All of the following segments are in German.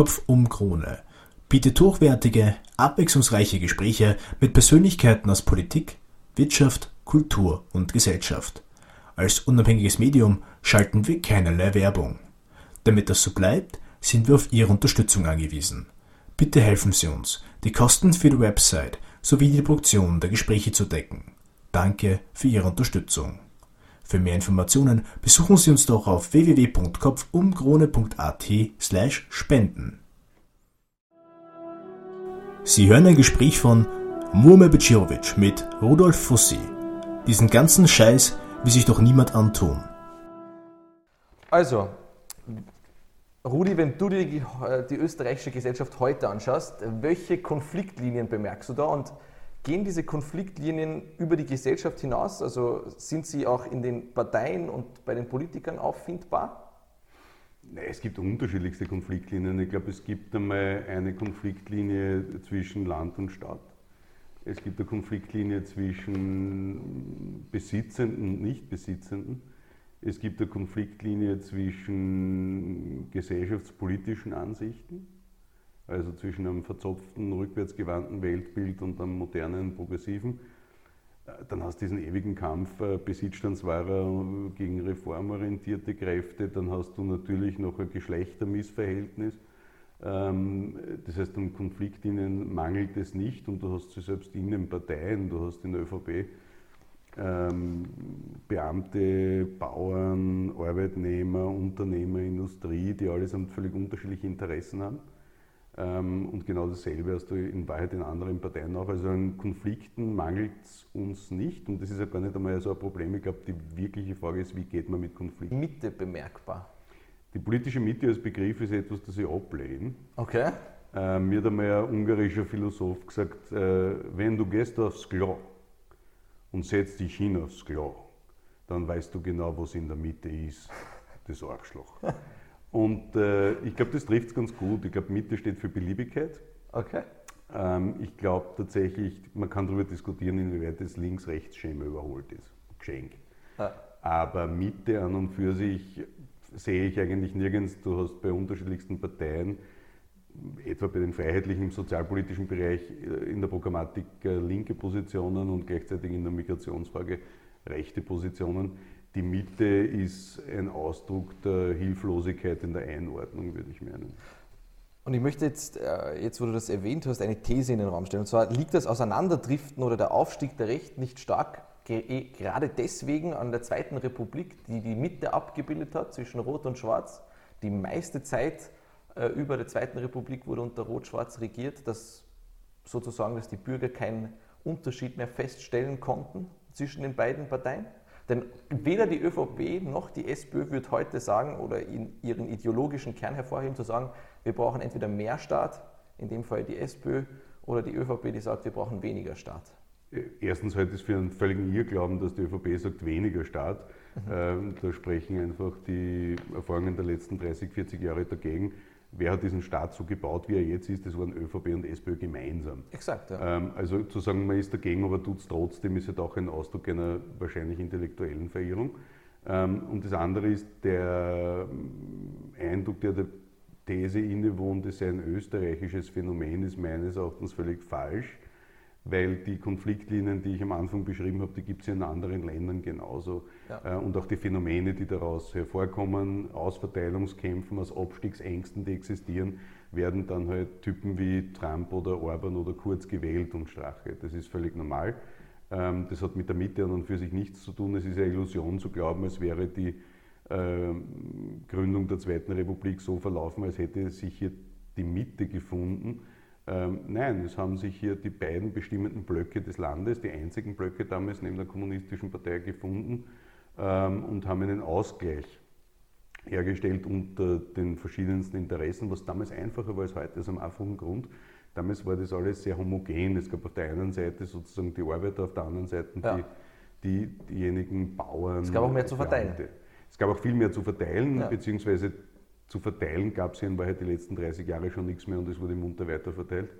Kopf um Krone bietet hochwertige, abwechslungsreiche Gespräche mit Persönlichkeiten aus Politik, Wirtschaft, Kultur und Gesellschaft. Als unabhängiges Medium schalten wir keinerlei Werbung. Damit das so bleibt, sind wir auf Ihre Unterstützung angewiesen. Bitte helfen Sie uns, die Kosten für die Website sowie die Produktion der Gespräche zu decken. Danke für Ihre Unterstützung. Für mehr Informationen besuchen Sie uns doch auf www.kopfumkrone.at slash spenden. Sie hören ein Gespräch von Murme Becirovic mit Rudolf Fussi. Diesen ganzen Scheiß will sich doch niemand antun. Also, Rudi, wenn du dir die, die, österreichische Gesellschaft heute anschaust, welche Konfliktlinien bemerkst du da und gehen diese Konfliktlinien über die Gesellschaft hinaus? Also sind sie auch in den Parteien und bei den Politikern auffindbar? Nein, es gibt unterschiedlichste Konfliktlinien. Ich glaube, es gibt einmal eine Konfliktlinie zwischen Land und Stadt. Es gibt eine Konfliktlinie zwischen Besitzenden und Nichtbesitzenden. Es gibt eine Konfliktlinie zwischen gesellschaftspolitischen Ansichten, also zwischen einem verzopften, rückwärtsgewandten Weltbild und einem modernen, progressiven dann hast du diesen ewigen Kampf äh, Besitzstandswahrer gegen reformorientierte Kräfte. Dann hast du natürlich noch ein Geschlechtermissverhältnis. Ähm, das heißt, um Konfliktinnen mangelt es nicht und du hast sie selbst in den Parteien, du hast in der ÖVP ähm, Beamte, Bauern, Arbeitnehmer, Unternehmer, Industrie, die allesamt völlig unterschiedliche Interessen haben. Ähm, und genau dasselbe hast du in Wahrheit in anderen Parteien auch. Also an Konflikten mangelt es uns nicht. Und das ist ja gar nicht einmal so ein Problem. Ich glaube, die wirkliche Frage ist, wie geht man mit Konflikten? Mitte bemerkbar. Die politische Mitte als Begriff ist etwas, das ich ablehne. Okay. Äh, mir hat einmal ein ungarischer Philosoph gesagt, äh, wenn du gehst aufs Klo und setzt dich hin aufs Klo, dann weißt du genau, was in der Mitte ist, das Arschloch. Und äh, ich glaube, das trifft es ganz gut. Ich glaube, Mitte steht für Beliebigkeit. Okay. Ähm, ich glaube tatsächlich, man kann darüber diskutieren, inwieweit das Links-Rechts-Schema überholt ist. Geschenk. Ah. Aber Mitte an und für sich sehe ich eigentlich nirgends. Du hast bei unterschiedlichsten Parteien, etwa bei den Freiheitlichen im sozialpolitischen Bereich, äh, in der Programmatik äh, linke Positionen und gleichzeitig in der Migrationsfrage rechte Positionen die Mitte ist ein Ausdruck der Hilflosigkeit in der Einordnung, würde ich meinen. Und ich möchte jetzt, äh, jetzt wo du das erwähnt hast, eine These in den Raum stellen. Und zwar liegt das Auseinanderdriften oder der Aufstieg der Rechten nicht stark eh, gerade deswegen an der Zweiten Republik, die die Mitte abgebildet hat zwischen Rot und Schwarz. Die meiste Zeit äh, über der Zweiten Republik wurde unter Rot-Schwarz regiert, dass sozusagen, dass die Bürger keinen Unterschied mehr feststellen konnten zwischen den beiden Parteien. Denn weder die ÖVP noch die SPÖ wird heute sagen oder in ihren ideologischen Kern hervorheben, zu sagen, wir brauchen entweder mehr Staat, in dem Fall die SPÖ, oder die ÖVP, die sagt, wir brauchen weniger Staat. Erstens halte ich es für einen völligen Irrglauben, dass die ÖVP sagt, weniger Staat. Mhm. Ähm, da sprechen einfach die Erfahrungen der letzten 30, 40 Jahre dagegen wer hat diesen Staat so gebaut, wie er jetzt ist, das waren ÖVP und SPÖ gemeinsam. Exakt, ja. Ähm, also zu sagen, man ist dagegen, aber tut es trotzdem, ist halt auch ein Ausdruck einer wahrscheinlich intellektuellen Verirrung. Ähm, und das andere ist der ähm, Eindruck, der der These innewohnt, es sei ein österreichisches Phänomen, ist meines Erachtens völlig falsch weil die Konfliktlinien, die ich am Anfang beschrieben habe, die gibt es in anderen Ländern genauso. Ja. Äh, und auch die Phänomene, die daraus hervorkommen, Ausverteilungskämpfen, aus Abstiegsängsten, die existieren, werden dann halt Typen wie Trump oder Orban oder Kurz gewählt und Strache. Das ist völlig normal. Ähm, das hat mit der Mitte an und für sich nichts zu tun. Es ist eine Illusion zu glauben, als wäre die ähm, Gründung der Zweiten Republik so verlaufen, als hätte sich hier die Mitte gefunden ähm, nein, es haben sich hier die beiden bestimmenden Blöcke des Landes, die einzigen Blöcke damals neben der Kommunistischen Partei gefunden und haben einen Ausgleich hergestellt unter den verschiedensten Interessen, was damals einfacher war als heute, aus einem einfachen Grund. Damals war das alles sehr homogen. Es gab auf der einen Seite sozusagen die Arbeiter, auf der anderen Seite ja. die, die, diejenigen Bauern. Es gab auch mehr zu verteilen. Es gab auch viel mehr zu verteilen, ja. beziehungsweise zu verteilen gab es ja in Wahrheit die letzten 30 Jahre schon nichts mehr und es wurde munter weiterverteilt.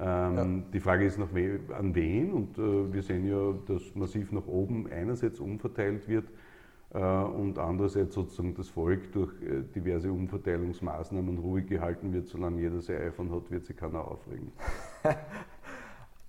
Ähm, ja. Die Frage ist noch an wen und äh, wir sehen ja, dass massiv nach oben einerseits umverteilt wird äh, und andererseits sozusagen das Volk durch äh, diverse Umverteilungsmaßnahmen ruhig gehalten wird, solange jeder sein iPhone hat, wird sich keiner aufregen.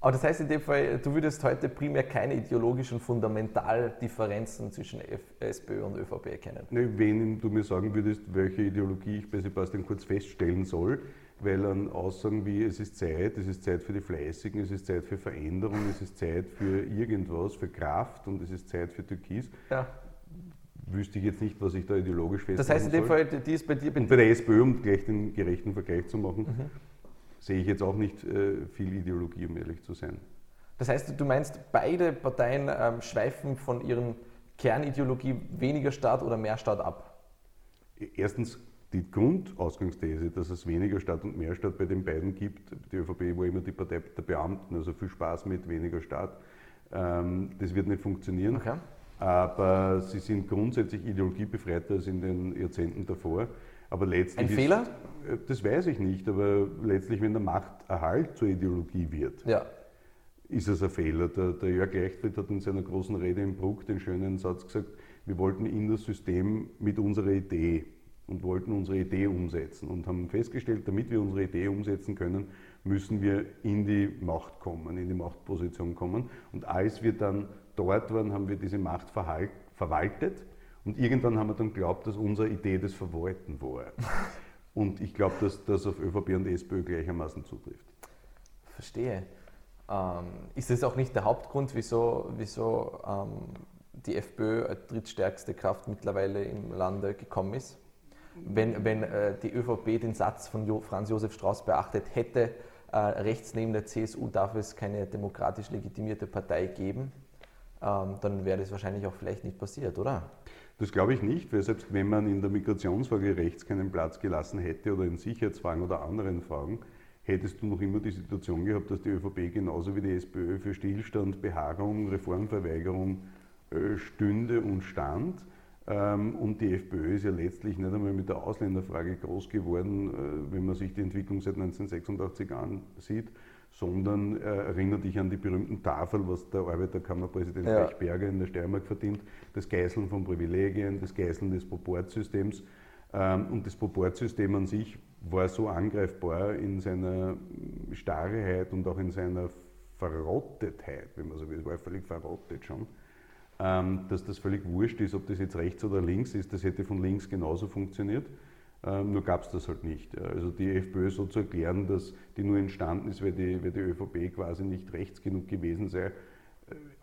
Aber das heißt in dem Fall, du würdest heute primär keine ideologischen Fundamentaldifferenzen zwischen F SPÖ und ÖVP erkennen? Ne, wenn du mir sagen würdest, welche Ideologie ich bei Sebastian Kurz feststellen soll, weil an Aussagen wie es ist Zeit, es ist Zeit für die Fleißigen, es ist Zeit für Veränderung, es ist Zeit für irgendwas, für Kraft und es ist Zeit für Türkis, ja. wüsste ich jetzt nicht, was ich da ideologisch feststellen Das heißt in dem soll. Fall, die ist bei dir... Und bei der SPÖ, um gleich den gerechten Vergleich zu machen, mhm sehe ich jetzt auch nicht äh, viel Ideologie, um ehrlich zu sein. Das heißt, du meinst, beide Parteien ähm, schweifen von ihren Kernideologie weniger Staat oder mehr Staat ab? Erstens die Grundausgangsthese, dass es weniger Staat und mehr Staat bei den beiden gibt. Die ÖVP war immer die Partei der Beamten, also viel Spaß mit weniger Staat. Ähm, das wird nicht funktionieren. Okay. Aber sie sind grundsätzlich ideologiebefreiter als in den Jahrzehnten davor. Aber letztlich Ein Fehler? Äh, das weiß ich nicht, aber letztlich, wenn der Machterhalt zur Ideologie wird, ja. ist es ein Fehler. Der, der Jörg Leichtfried hat in seiner großen Rede im Bruck den schönen Satz gesagt, wir wollten in das System mit unserer Idee und wollten unsere Idee umsetzen und haben festgestellt, damit wir unsere Idee umsetzen können, müssen wir in die Macht kommen, in die Machtposition kommen. Und als wir dann dort waren, haben wir diese Macht verwaltet und irgendwann haben wir dann geglaubt, dass unsere Idee das Verwalten war. Und ich glaube, dass das auf ÖVP und SPÖ gleichermaßen zutrifft. Verstehe. Ähm, ist das auch nicht der Hauptgrund, wieso, wieso ähm, die FPÖ als drittstärkste Kraft mittlerweile im Lande gekommen ist? Wenn, wenn äh, die ÖVP den Satz von jo Franz Josef Strauß beachtet hätte, äh, rechts neben der CSU darf es keine demokratisch legitimierte Partei geben, ähm, dann wäre das wahrscheinlich auch vielleicht nicht passiert, oder? Das glaube ich nicht, weil selbst wenn man in der Migrationsfrage rechts keinen Platz gelassen hätte oder in Sicherheitsfragen oder anderen Fragen, hättest du noch immer die Situation gehabt, dass die ÖVP genauso wie die SPÖ für Stillstand, Beharrung, Reformverweigerung äh, stünde und stand. Ähm, und die FPÖ ist ja letztlich nicht einmal mit der Ausländerfrage groß geworden, äh, wenn man sich die Entwicklung seit 1986 ansieht, sondern äh, erinnert dich an die berühmten Tafel, was der Arbeiterkammerpräsident ja. Berger in der Steiermark verdient, das Geißeln von Privilegien, das Geißeln des Proportsystems. Ähm, und das Proportsystem an sich war so angreifbar in seiner Starrheit und auch in seiner Verrottetheit, wenn man so will, es war völlig verrottet schon, dass das völlig wurscht ist, ob das jetzt rechts oder links ist, das hätte von links genauso funktioniert. Ähm, nur gab es das halt nicht. Also die FPÖ so zu erklären, dass die nur entstanden ist, weil die, weil die ÖVP quasi nicht rechts genug gewesen sei, äh,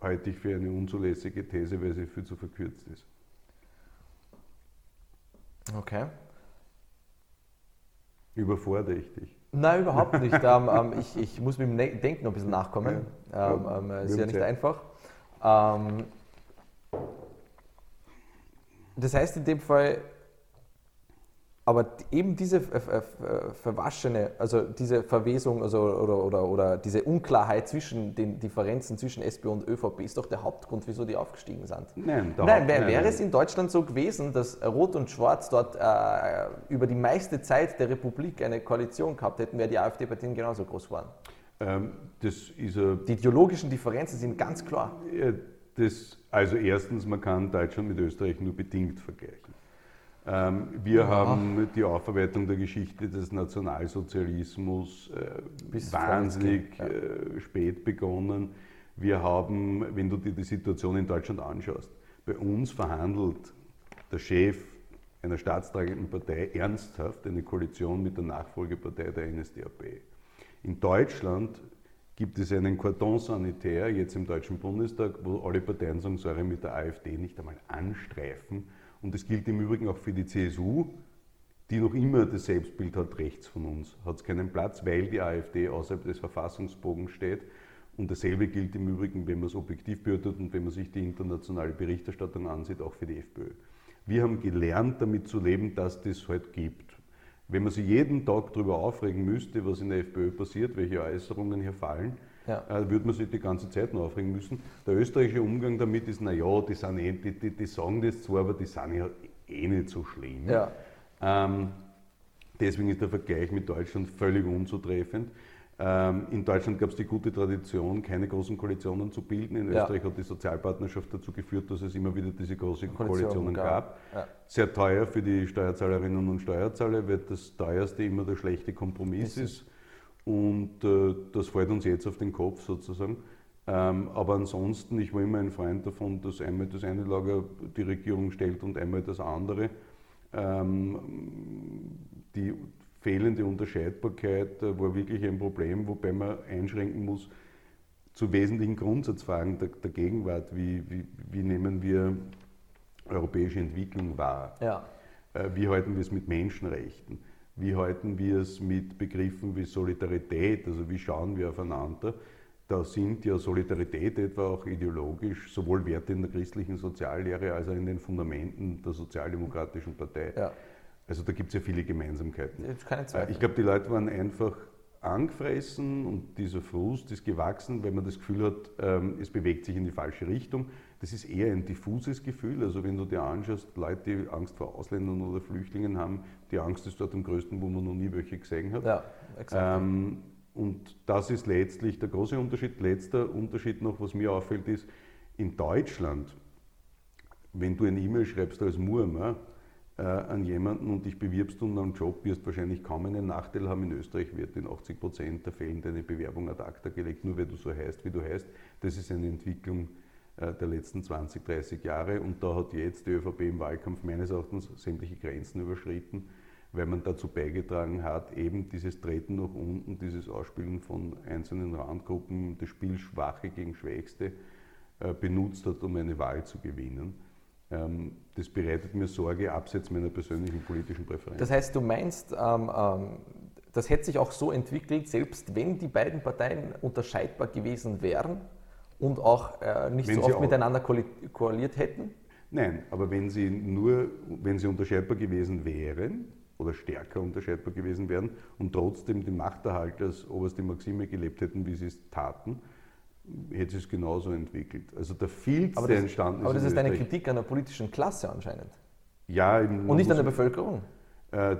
halte ich für eine unzulässige These, weil sie viel zu verkürzt ist. Okay. Überfordere ich dich? Nein, überhaupt nicht. ähm, ähm, ich, ich, muss mit dem ne-, Denken ein bisschen nachkommen. Ja. Ähm, ähm, ist ja nicht Zeit. einfach. Ähm, das heißt in dem Fall, aber eben diese verwaschene, also diese Verwesung also, oder, oder, oder diese Unklarheit zwischen den Differenzen zwischen SPÖ und ÖVP ist doch der Hauptgrund, wieso die aufgestiegen sind. Nein, nein wär, wäre es in Deutschland so gewesen, dass Rot und Schwarz dort äh, über die meiste Zeit der Republik eine Koalition gehabt hätten, wäre die AfD bei denen genauso groß geworden. Ähm, das ist a, die ideologischen Differenzen sind ganz klar. Das, also erstens, man kann Deutschland mit Österreich nur bedingt vergleichen. Ähm, wir ja. haben die Aufarbeitung der Geschichte des Nationalsozialismus äh, wahnsinnig ja. äh, spät begonnen. Wir haben, wenn du dir die Situation in Deutschland anschaust, bei uns verhandelt der Chef einer staatstragenden Partei ernsthaft eine Koalition mit der Nachfolgepartei der NSDAP. In Deutschland gibt es einen Cordon sanitär, jetzt im Deutschen Bundestag, wo alle Parteien sagen, sorry, mit der AfD nicht einmal anstreifen und das gilt im Übrigen auch für die CSU, die noch immer das Selbstbild hat, rechts von uns. Hat es keinen Platz, weil die AfD außerhalb des Verfassungsbogens steht. Und dasselbe gilt im Übrigen, wenn man es objektiv beurteilt und wenn man sich die internationale Berichterstattung ansieht, auch für die FPÖ. Wir haben gelernt, damit zu leben, dass das halt gibt. Wenn man sich jeden Tag darüber aufregen müsste, was in der FPÖ passiert, welche Äußerungen hier fallen, ja. äh, würde man sich die ganze Zeit noch aufregen müssen. Der österreichische Umgang damit ist, naja, die, sind eh, die, die, die sagen das zwar, aber die sind ja eh nicht so schlimm. Ja. Ähm, deswegen ist der Vergleich mit Deutschland völlig unzutreffend. Ähm, in Deutschland gab es die gute Tradition, keine großen Koalitionen zu bilden. In Ja. Österreich hat die Sozialpartnerschaft dazu geführt, dass es immer wieder diese großen Koalitionen Koalitionen gab. Ja. Sehr teuer für die Steuerzahlerinnen und Steuerzahler, weil das teuerste immer der schlechte Kompromiss Ist ist. Und äh, das fällt uns jetzt auf den Kopf sozusagen. Ähm, aber ansonsten, ich war immer ein Freund davon, dass einmal das eine Lager die Regierung stellt und einmal das andere. Ähm, die fehlende Unterscheidbarkeit äh, war wirklich ein Problem, wobei man einschränken muss zu wesentlichen Grundsatzfragen der, der Gegenwart. Wie, wie, wie nehmen wir europäische Entwicklung wahr? Ja. Äh, Wie halten wir es mit Menschenrechten? Wie halten wir es mit Begriffen wie Solidarität? Also wie schauen wir aufeinander? Da sind ja Solidarität etwa auch ideologisch sowohl Werte in der christlichen Soziallehre als auch in den Fundamenten der Sozialdemokratischen Partei. Ja. Also da gibt es ja viele Gemeinsamkeiten. Keine Äh, Zweifel. Ich glaube, die Leute waren einfach angefressen und dieser Frust ist gewachsen, weil man das Gefühl hat, ähm, es bewegt sich in die falsche Richtung. Das ist eher ein diffuses Gefühl. Also wenn du dir anschaust, Leute, die Angst vor Ausländern oder Flüchtlingen haben, die Angst ist dort am größten, wo man noch nie welche gesehen hat. ja, exakt. Ähm, und das ist letztlich der große Unterschied. Letzter Unterschied noch, was mir auffällt, ist, in Deutschland, wenn du eine E-Mail schreibst als Murmer äh, an jemanden und dich bewirbst um einen Job, wirst wahrscheinlich kaum einen Nachteil haben. In Österreich wird in 80 Prozent der Fällen deine Bewerbung ad acta gelegt, nur weil du so heißt, wie du heißt. Das ist eine Entwicklung äh, der letzten 20, 30 Jahre und da hat jetzt die ÖVP im Wahlkampf meines Erachtens sämtliche Grenzen überschritten weil man dazu beigetragen hat, eben dieses Treten nach unten, dieses Ausspielen von einzelnen Randgruppen, das Spiel Schwache gegen Schwächste äh, benutzt hat, um eine Wahl zu gewinnen. Ähm, Das bereitet mir Sorge, abseits meiner persönlichen politischen Präferenz. Das heißt, du meinst, ähm, ähm, das hätte sich auch so entwickelt, selbst wenn die beiden Parteien unterscheidbar gewesen wären und auch äh, nicht Wenn so oft miteinander koali- koaliert hätten? Nein, aber wenn sie nur, wenn sie unterscheidbar gewesen wären oder stärker unterscheidbar gewesen wären und trotzdem den Machterhalt als oberste Maxime gelebt hätten, wie sie es taten, hätte es genauso entwickelt. Also der Filz, Aber der entstanden aber das ist eine Österreich- Kritik an der politischen Klasse anscheinend. Ja, eben, Und nicht an der Bevölkerung. Äh,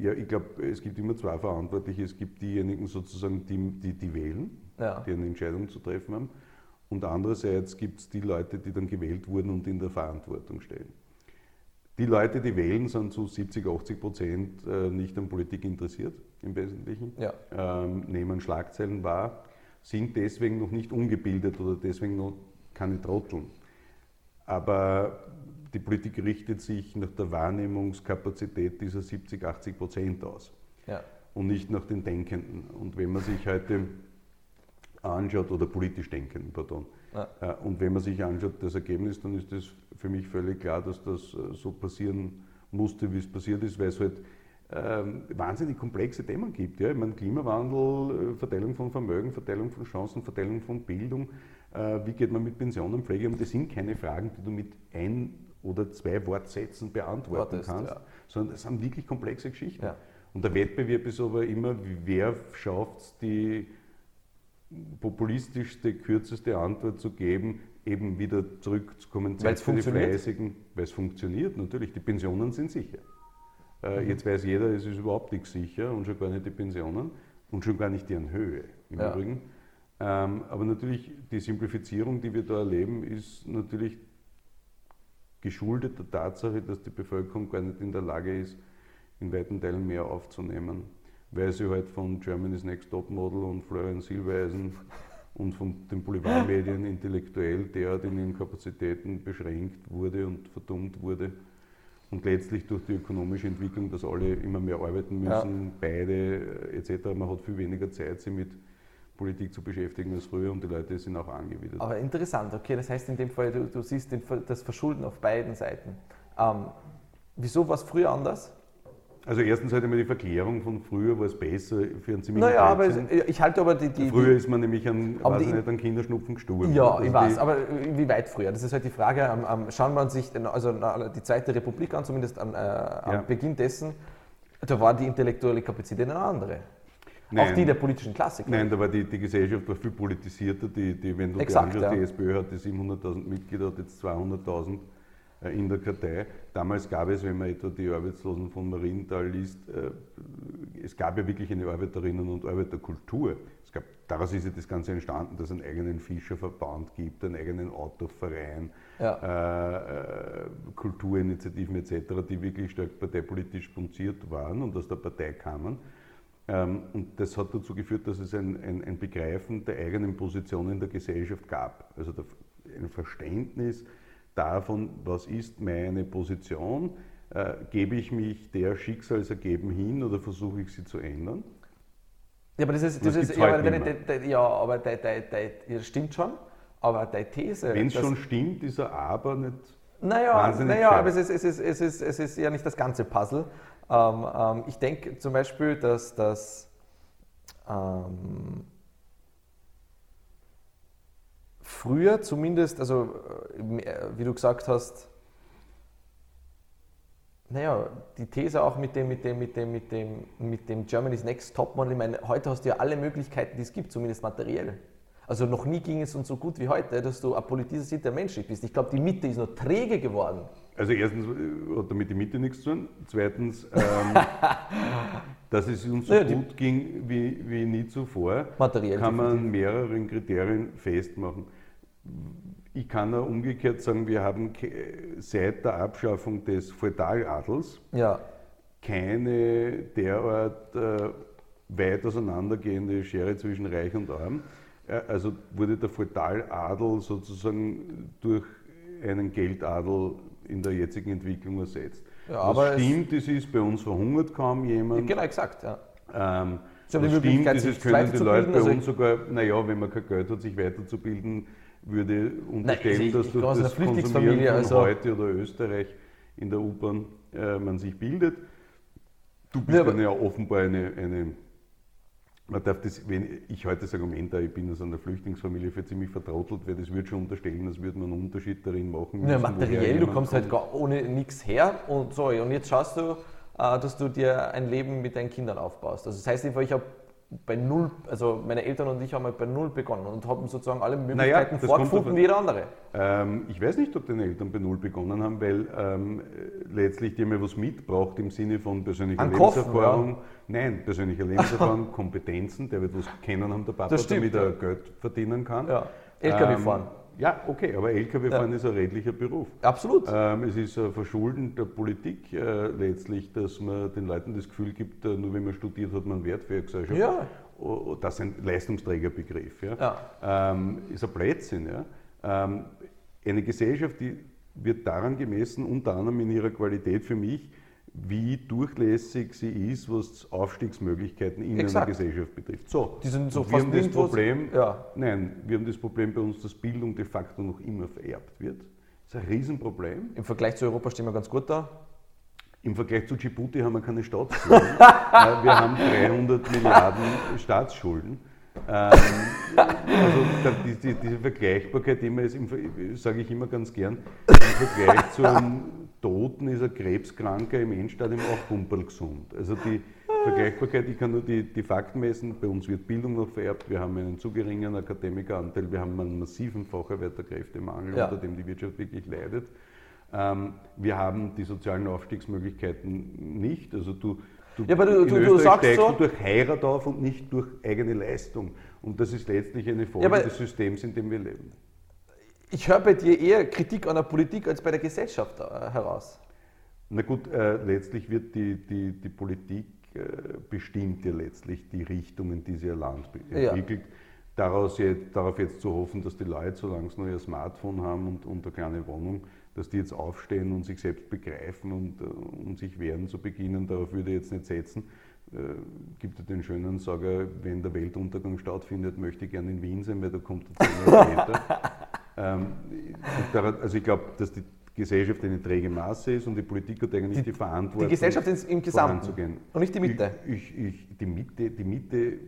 ja, ich glaube, es gibt immer zwei Verantwortliche. Es gibt diejenigen sozusagen, die, die, die wählen, Ja. die eine Entscheidung zu treffen haben. Und andererseits gibt es die Leute, die dann gewählt wurden und in der Verantwortung stehen. Die Leute, die wählen, sind zu 70, 80 Prozent äh, nicht an Politik interessiert, im Wesentlichen, Ja. ähm, nehmen Schlagzeilen wahr, sind deswegen noch nicht ungebildet oder deswegen noch keine Trotteln. Aber die Politik richtet sich nach der Wahrnehmungskapazität dieser 70, 80 Prozent aus Ja. und nicht nach den Denkenden. Und wenn man sich heute anschaut, oder politisch Denkenden, pardon, Ja. äh, und wenn man sich anschaut das Ergebnis, dann ist es für mich völlig klar, dass das äh, so passieren musste, wie es passiert ist, weil es halt ähm, wahnsinnig komplexe Themen gibt. Ja? Ich meine, Klimawandel, äh, Verteilung von Vermögen, Verteilung von Chancen, Verteilung von Bildung, äh, wie geht man mit Pensionenpflege um? Das sind keine Fragen, die du mit ein oder zwei Wortsätzen beantworten Wortest, kannst, ja. sondern das sind wirklich komplexe Geschichten. Ja. Und der Wettbewerb ist aber immer, wer schafft es, die populistischste, kürzeste Antwort zu geben, eben wieder zurückzukommen für die funktioniert? Fleißigen, weil es funktioniert natürlich. Die Pensionen sind sicher. Äh, Mhm. Jetzt weiß jeder, es ist überhaupt nichts sicher und schon gar nicht die Pensionen und schon gar nicht deren Höhe im Ja. Übrigen. Ähm, aber natürlich die Simplifizierung, die wir da erleben, ist natürlich geschuldet der Tatsache, dass die Bevölkerung gar nicht in der Lage ist, in weiten Teilen mehr aufzunehmen, weil sie halt von Germany's Next Top Model und Florian Silbereisen und von den Boulevardmedien intellektuell derart in ihren Kapazitäten beschränkt wurde und verdummt wurde. Und letztlich durch die ökonomische Entwicklung, dass alle immer mehr arbeiten Ja. müssen, beide äh, etc. Man hat viel weniger Zeit, sich mit Politik zu beschäftigen als früher und die Leute sind auch angewidert. Aber interessant, okay, das heißt in dem Fall, du, du siehst den, das Verschulden auf beiden Seiten. Ähm, wieso war es früher anders? Also erstens halt einmal die Verklärung von früher war es besser für einen ziemlichen Naja, aber es, ich halte aber die. die Früher ist man nämlich an, weiß die- ich nicht, an Kinderschnupfen gestorben. ja, Also ich weiß, die- aber wie weit früher? Das ist halt die Frage. Ähm, ähm, schauen wir uns sich den, also die Zweite Republik an, zumindest am, äh, am Ja. Beginn dessen, da war die intellektuelle Kapazität eine andere. Auch Nein. die der politischen Klassiker. Nein, da war die, die Gesellschaft war viel politisierter. Die, die, wenn du Exakt, anschaust, ja. die SPÖ hatte 700.000 Mitglieder, hat jetzt 200.000. äh, in der Kartei. Damals gab es, wenn man etwa die Arbeitslosen von Marienthal liest, äh, es gab ja wirklich eine Arbeiterinnen- und Arbeiterkultur. Es gab, daraus ist ja das Ganze entstanden, dass es einen eigenen Fischerverband gibt, einen eigenen Autoverein, ja. äh, Kulturinitiativen etc., die wirklich stark parteipolitisch sponsert waren und aus der Partei kamen. Ähm, und das hat dazu geführt, dass es ein, ein, ein Begreifen der eigenen Position in der Gesellschaft gab. Also ein Verständnis davon, was ist meine Position, äh, gebe ich mich der Schicksalsergeben hin oder versuche ich sie zu ändern? Ja, aber das ist, das, das ist ja, aber, de, de, ja, aber de, das stimmt schon, aber deine These. Wenn es schon stimmt, ist er aber nicht. Naja, naja aber es ist, es, ist, es, ist, es ist ja nicht das ganze Puzzle. Ähm, ähm, ich denke zum Beispiel, dass das ähm, früher zumindest, also äh, wie du gesagt hast, naja, die These auch mit dem, mit dem, mit dem, mit dem, mit dem Germany's Next Topmodel, ich meine, heute hast du ja alle Möglichkeiten, die es gibt, zumindest materiell. Also noch nie ging es uns so gut wie heute, dass du apolitisierter Mensch bist. Ich glaube, die Mitte ist noch träge geworden. Also erstens hat damit die Mitte nichts zu tun. Zweitens, ähm, dass es uns so naja, gut ging wie, wie nie zuvor, Materiell kann man an mehreren Kriterien festmachen. Ich kann auch umgekehrt sagen, wir haben seit der Abschaffung des Feudaladels ja. keine derart äh, weit auseinandergehende Schere zwischen Reich und Arm. Also wurde der Feudaladel sozusagen durch einen Geldadel in der jetzigen Entwicklung ersetzt. Ja, aber Was stimmt, es ist bei uns verhungert kaum jemand. Genau, exakt, ja. Ähm, das stimmt, es können die Leute bei also uns sogar, naja, wenn man kein Geld hat, sich weiterzubilden, würde unterstellen, Nein, ich, dass durch das Konsumieren von also heute oder Österreich in der U-Bahn äh, man sich bildet. Du bist ja, dann ja offenbar eine, eine man darf das, wenn ich heute das Argument da, ich bin aus einer Flüchtlingsfamilie für ziemlich vertrottelt, weil das würde schon unterstellen, dass würde man einen Unterschied darin machen. Müssen, ja, materiell, du kommst halt gar ohne nichts her und so. Und jetzt schaust du, äh, dass du dir ein Leben mit deinen Kindern aufbaust. Also das heißt einfach, ich habe bei null, also meine Eltern und ich haben halt bei null begonnen und haben sozusagen alle Möglichkeiten naja, vorgefunden wie jeder andere. Ähm, ich weiß nicht, ob deine Eltern bei null begonnen haben, weil ähm, letztlich die haben ja was mitbraucht im Sinne von persönlicher An Lebenserfahrung. ja. Nein, persönlicher Lebenserfahrung, Kompetenzen, der wird was kennen haben, der Papa, damit er Geld verdienen kann. Ja. LKW ähm, fahren. Ja, okay, aber Lkw-Fahren ja. ist ein redlicher Beruf. Absolut. Ähm, es ist ein Verschulden der Politik äh, letztlich, dass man den Leuten das Gefühl gibt, äh, nur wenn man studiert, hat man Wert für eine Gesellschaft. Ja. Oh, das ist ein Leistungsträgerbegriff. Ja. ja. Ähm, ist ein Blödsinn. Ja. Ähm, eine Gesellschaft, die wird daran gemessen, unter anderem in ihrer Qualität für mich, wie durchlässig sie ist, was Aufstiegsmöglichkeiten in Exakt. einer Gesellschaft betrifft. So, die sind so wir haben das Problem, ja. nein, wir haben das Problem bei uns, dass Bildung de facto noch immer vererbt wird. Das ist ein Riesenproblem. Im Vergleich zu Europa stehen wir ganz gut da. Im Vergleich zu Djibouti haben wir keine Staatsschulden. Wir haben 300 Milliarden Staatsschulden. Ähm, also die, die, diese Vergleichbarkeit, die sage ich immer ganz gern, im Vergleich zum Toten ist ein krebskranker im Endstadium auch pumperl gesund. Also die Vergleichbarkeit, ich kann nur die, die Fakten messen, bei uns wird Bildung noch vererbt, wir haben einen zu geringen Akademikeranteil, wir haben einen massiven Facharbeiterkräftemangel, ja. unter dem die Wirtschaft wirklich leidet. Ähm, wir haben die sozialen Aufstiegsmöglichkeiten nicht. Also du, Du, ja, aber du, du, du sagst so, du durch Heirat auf und nicht durch eigene Leistung. Und das ist letztlich eine Folge ja, des Systems, in dem wir leben. Ich höre bei dir eher Kritik an der Politik als bei der Gesellschaft äh, heraus. Na gut, äh, letztlich wird die, die, die Politik äh, bestimmt ja letztlich die Richtungen, die sie ihr Land entwickelt. Ja. Daraus jetzt, darauf jetzt zu hoffen, dass die Leute, solange sie noch ihr Smartphone haben und, und eine kleine Wohnung, dass die jetzt aufstehen und sich selbst begreifen und, äh, und sich wehren zu beginnen, darauf würde ich jetzt nicht setzen. Äh, gibt es den schönen Sager, wenn der Weltuntergang stattfindet, möchte ich gerne in Wien sein, weil da kommt er später. ähm, daran, also ich glaube, dass die Gesellschaft eine träge Masse ist und die Politik hat eigentlich die, die Verantwortung, die Gesellschaft im Gesamten und nicht die Mitte. Ich, ich, ich, die Mitte, die Mitte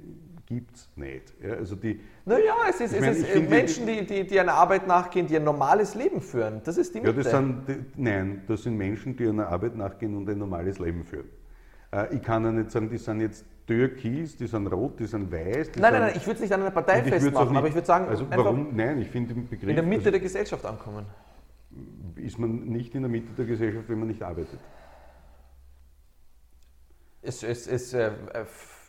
gibt es nicht. Ja, also die, naja, es ist, es meine, ist Menschen, die, die, die einer Arbeit nachgehen, die ein normales Leben führen. Das ist die Mitte. Ja, das sind, nein, das sind Menschen, die einer Arbeit nachgehen und ein normales Leben führen. Äh, ich kann ja nicht sagen, die sind jetzt türkis, die sind rot, die sind weiß. Die nein, nein, nein, ich würde es nicht an einer Partei festmachen, nicht, aber ich würde sagen, also warum? Nein, ich finde den Begriff. In der Mitte also, der Gesellschaft ankommen. ist man nicht in der Mitte der Gesellschaft, wenn man nicht arbeitet. Es, es, es äh,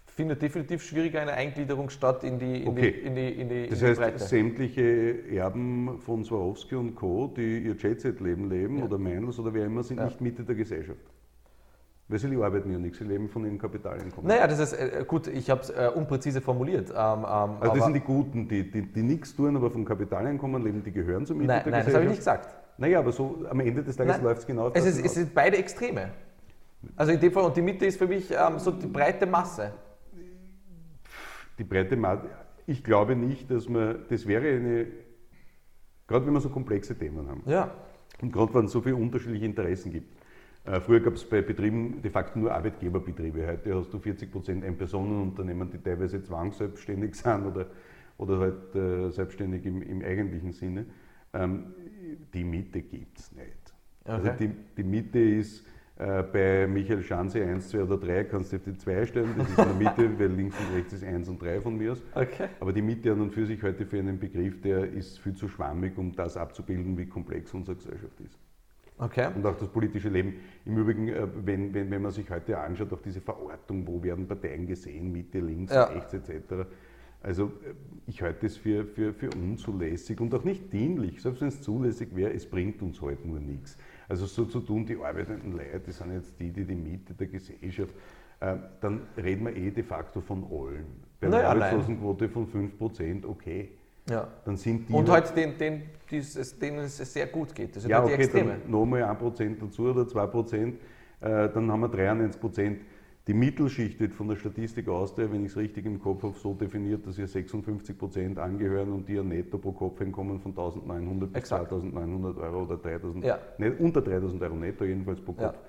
findet definitiv schwieriger eine Eingliederung statt in die, in Okay. die, in die, in die, Das in die heißt, Breite. sämtliche Erben von Swarovski und Co., die ihr Jet-Set-Leben leben, Ja. oder Meinls oder wer immer, sind Ja. nicht Mitte der Gesellschaft. Weil sie arbeiten ja nichts, sie leben von ihrem Kapitaleinkommen. Naja, das ist äh, gut, ich habe es äh, unpräzise formuliert. Ähm, ähm, Also aber, das sind die Guten, die, die, die nichts tun, aber vom Kapitaleinkommen leben, die gehören Mitte nein, nein, das habe ich nicht gesagt. Naja, aber so am Ende des Tages läuft es genau auf Es, ist, es sind beide Extreme. Also in dem Fall, und die Mitte ist für mich ähm, so die breite Masse. Die breite Masse, ich glaube nicht, dass man, das wäre eine, gerade wenn wir so komplexe Themen haben, Ja. und gerade wenn es so viele unterschiedliche Interessen gibt. Äh, Früher gab es bei Betrieben de facto nur Arbeitgeberbetriebe. Heute hast du 40 Prozent Ein-Personen-Unternehmen, die teilweise zwangsselbstständig sind oder, oder halt äh, selbstständig im, im eigentlichen Sinne. Ähm, die Mitte gibt es nicht. Also Okay. die, die Mitte ist äh, bei Michael Schanze 1, 2 oder 3, kannst du auf die 2 stellen, das ist in der Mitte, weil links und rechts ist 1 und 3 von mir aus. Okay. Aber die Mitte an und für sich heute für einen Begriff, der ist viel zu schwammig, um das abzubilden, wie komplex unsere Gesellschaft ist. Okay. Und auch das politische Leben. Im Übrigen, äh, wenn, wenn, wenn man sich heute anschaut, auch diese Verortung, wo werden Parteien gesehen, Mitte, links, Ja. rechts etc. Also äh, ich halte es für, für, für unzulässig und auch nicht dienlich. Selbst wenn es zulässig wäre, es bringt uns heute nur nichts. Also so zu tun, die arbeitenden Leute, die sind jetzt die, die die Mitte der Gesellschaft, äh, dann reden wir eh de facto von allen. Bei einer Naja, nein. Arbeitslosenquote von 5%, okay. Ja. Dann sind die Und halt- den, den, dieses, denen es sehr gut geht. Das sind ja, halt die okay, Extreme. dann nochmal 1% dazu oder 2%, äh, dann haben wir 93%. Die Mittelschicht wird von der Statistik aus, der, wenn ich es richtig im Kopf habe, so definiert, dass ihr 56% angehören und die ein Netto pro Kopfeinkommen von 1.900 bis Exakt. 2.900 Euro oder 3.000, Ja. nicht, unter 3.000 Euro netto jedenfalls pro Ja. Kopf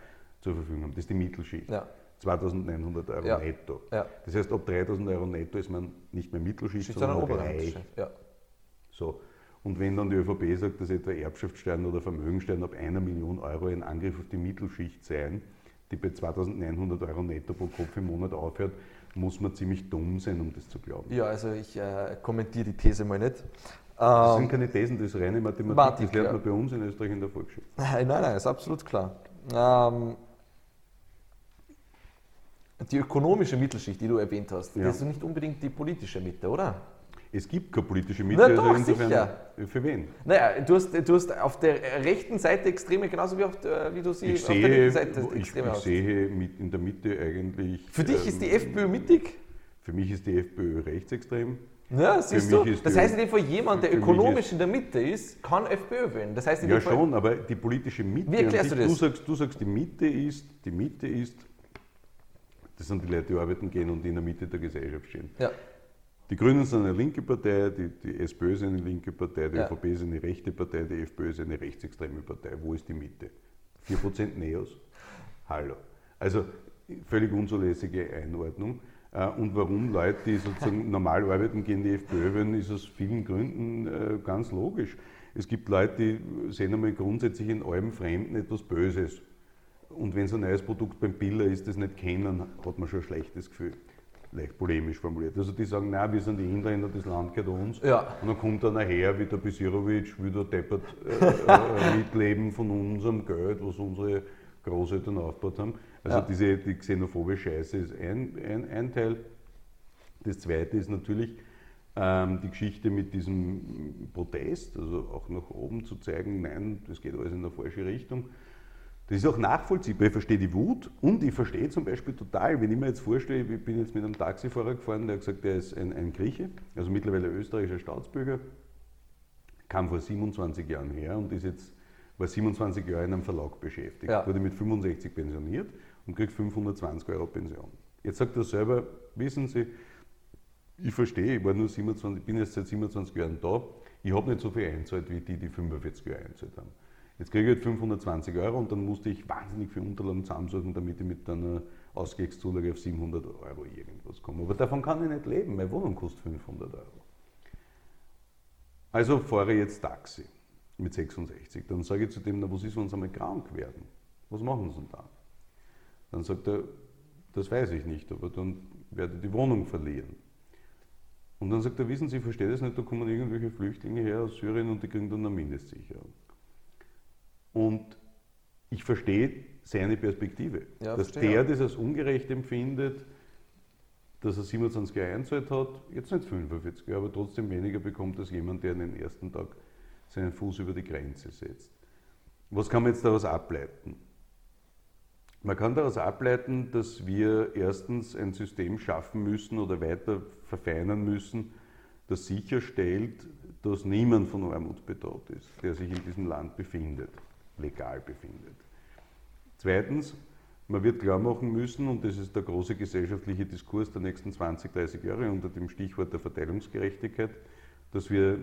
zur Verfügung haben. Das ist die Mittelschicht. Ja. 2.900 Euro Ja. netto. Ja. Das heißt, ab 3.000 Euro netto ist man nicht mehr Mittelschicht, Steht sondern sondern reich. Ja. So. Und wenn dann die ÖVP sagt, dass etwa Erbschaftssteuern oder Vermögensteuern ab einer Million Euro ein Angriff auf die Mittelschicht seien, die bei 2900 Euro netto pro Kopf im Monat aufhört, muss man ziemlich dumm sein, um das zu glauben. ja, also ich äh, kommentiere die These mal nicht. Das sind Ähm, keine Thesen, das ist reine Mathematik, Mathematik, das lernt ja. man bei uns in Österreich in der Volksschule. nein, nein, ist absolut klar. Ähm, die ökonomische Mittelschicht, die du erwähnt hast, Ja. das ist nicht unbedingt die politische Mitte, oder? Es gibt keine politische Mitte, Na also doch, insofern sicher. für wen? Naja, du hast, du hast auf der rechten Seite Extreme, genauso wie, auf, der- wie du sie Ich auf der linken sehe, Seite ich, Extreme ich hast. sehe mit in der Mitte eigentlich. Für dich ist die ähm, FPÖ mittig? Für mich ist die FPÖ rechtsextrem. Ja, siehst du. Das heißt in dem Fall, jemand, der ökonomisch in der Mitte ist, kann FPÖ wählen. Das heißt in Ja dem Fall, schon, aber die politische Mitte. Wie erklärst an du sich, das? Du sagst, du sagst, die Mitte ist, die Mitte ist, das sind die Leute, die arbeiten gehen und in der Mitte der Gesellschaft stehen. Ja, Die Grünen sind eine linke Partei, die, die SPÖ ist eine linke Partei, die Ja. ÖVP ist eine rechte Partei, die FPÖ ist eine rechtsextreme Partei. Wo ist die Mitte? 4% Neos? Hallo. Also völlig unzulässige Einordnung. Äh, Und warum Leute, die sozusagen normal arbeiten, gehen die FPÖ wählen, ist aus vielen Gründen äh, ganz logisch. Es gibt Leute, die sehen einmal grundsätzlich in allem Fremden etwas Böses. Und wenn so ein neues Produkt beim Biller ist, das nicht kennen, hat man schon ein schlechtes Gefühl. Leicht polemisch formuliert. Also die sagen, nein, wir sind die Inländer, das Land gehört uns. Ja. Und dann kommt einer her wie der Bisirovic, will da deppert äh, äh, mitleben von unserem Geld, was unsere Großeltern aufgebaut haben. Also Ja. diese die xenophobe Scheiße ist ein, ein, ein Teil. Das zweite ist natürlich ähm, die Geschichte mit diesem Protest, also auch nach oben zu zeigen, nein, das geht alles in eine falsche Richtung. Das ist auch nachvollziehbar. Ich verstehe die Wut und ich verstehe zum Beispiel total, wenn ich mir jetzt vorstelle, ich bin jetzt mit einem Taxifahrer gefahren, der hat gesagt, der ist ein, ein Grieche, also mittlerweile österreichischer Staatsbürger, kam vor 27 Jahren her und ist jetzt, war 27 Jahre in einem Verlag beschäftigt, Ja. wurde mit 65 pensioniert und kriegt 520 Euro Pension. Jetzt sagt er selber, wissen Sie, ich verstehe, ich war nur 27, bin jetzt seit 27 Jahren da, ich habe nicht so viel einzahlt wie die, die 45 Jahre einzahlt haben. Jetzt kriege ich halt 520 Euro und dann musste ich wahnsinnig viel Unterlagen zusammensuchen, damit ich mit einer Ausgleichszulage auf 700 Euro irgendwas komme. Aber davon kann ich nicht leben, meine Wohnung kostet 500 Euro. Also fahre ich jetzt Taxi mit 66. Dann sage ich zu dem, na was ist, wenn Sie einmal krank werden? Was machen Sie denn dann? Dann sagt er, das weiß ich nicht, aber dann werde ich die Wohnung verlieren. Und dann sagt er, wissen Sie, ich verstehe das nicht, da kommen irgendwelche Flüchtlinge her aus Syrien und die kriegen dann eine Mindestsicherung. Und ich verstehe seine Perspektive. Ja, dass verstehe, der ja. das als ungerecht empfindet, dass er 27 Jahre einzahlt hat, jetzt nicht 45 Jahre, aber trotzdem weniger bekommt als jemand, der an den ersten Tag seinen Fuß über die Grenze setzt. Was kann man jetzt daraus ableiten? Man kann daraus ableiten, dass wir erstens ein System schaffen müssen oder weiter verfeinern müssen, das sicherstellt, dass niemand von Armut bedroht ist, der sich in diesem Land befindet, legal befindet. Zweitens, man wird klar machen müssen, und das ist der große gesellschaftliche Diskurs der nächsten 20, 30 Jahre unter dem Stichwort der Verteilungsgerechtigkeit, dass wir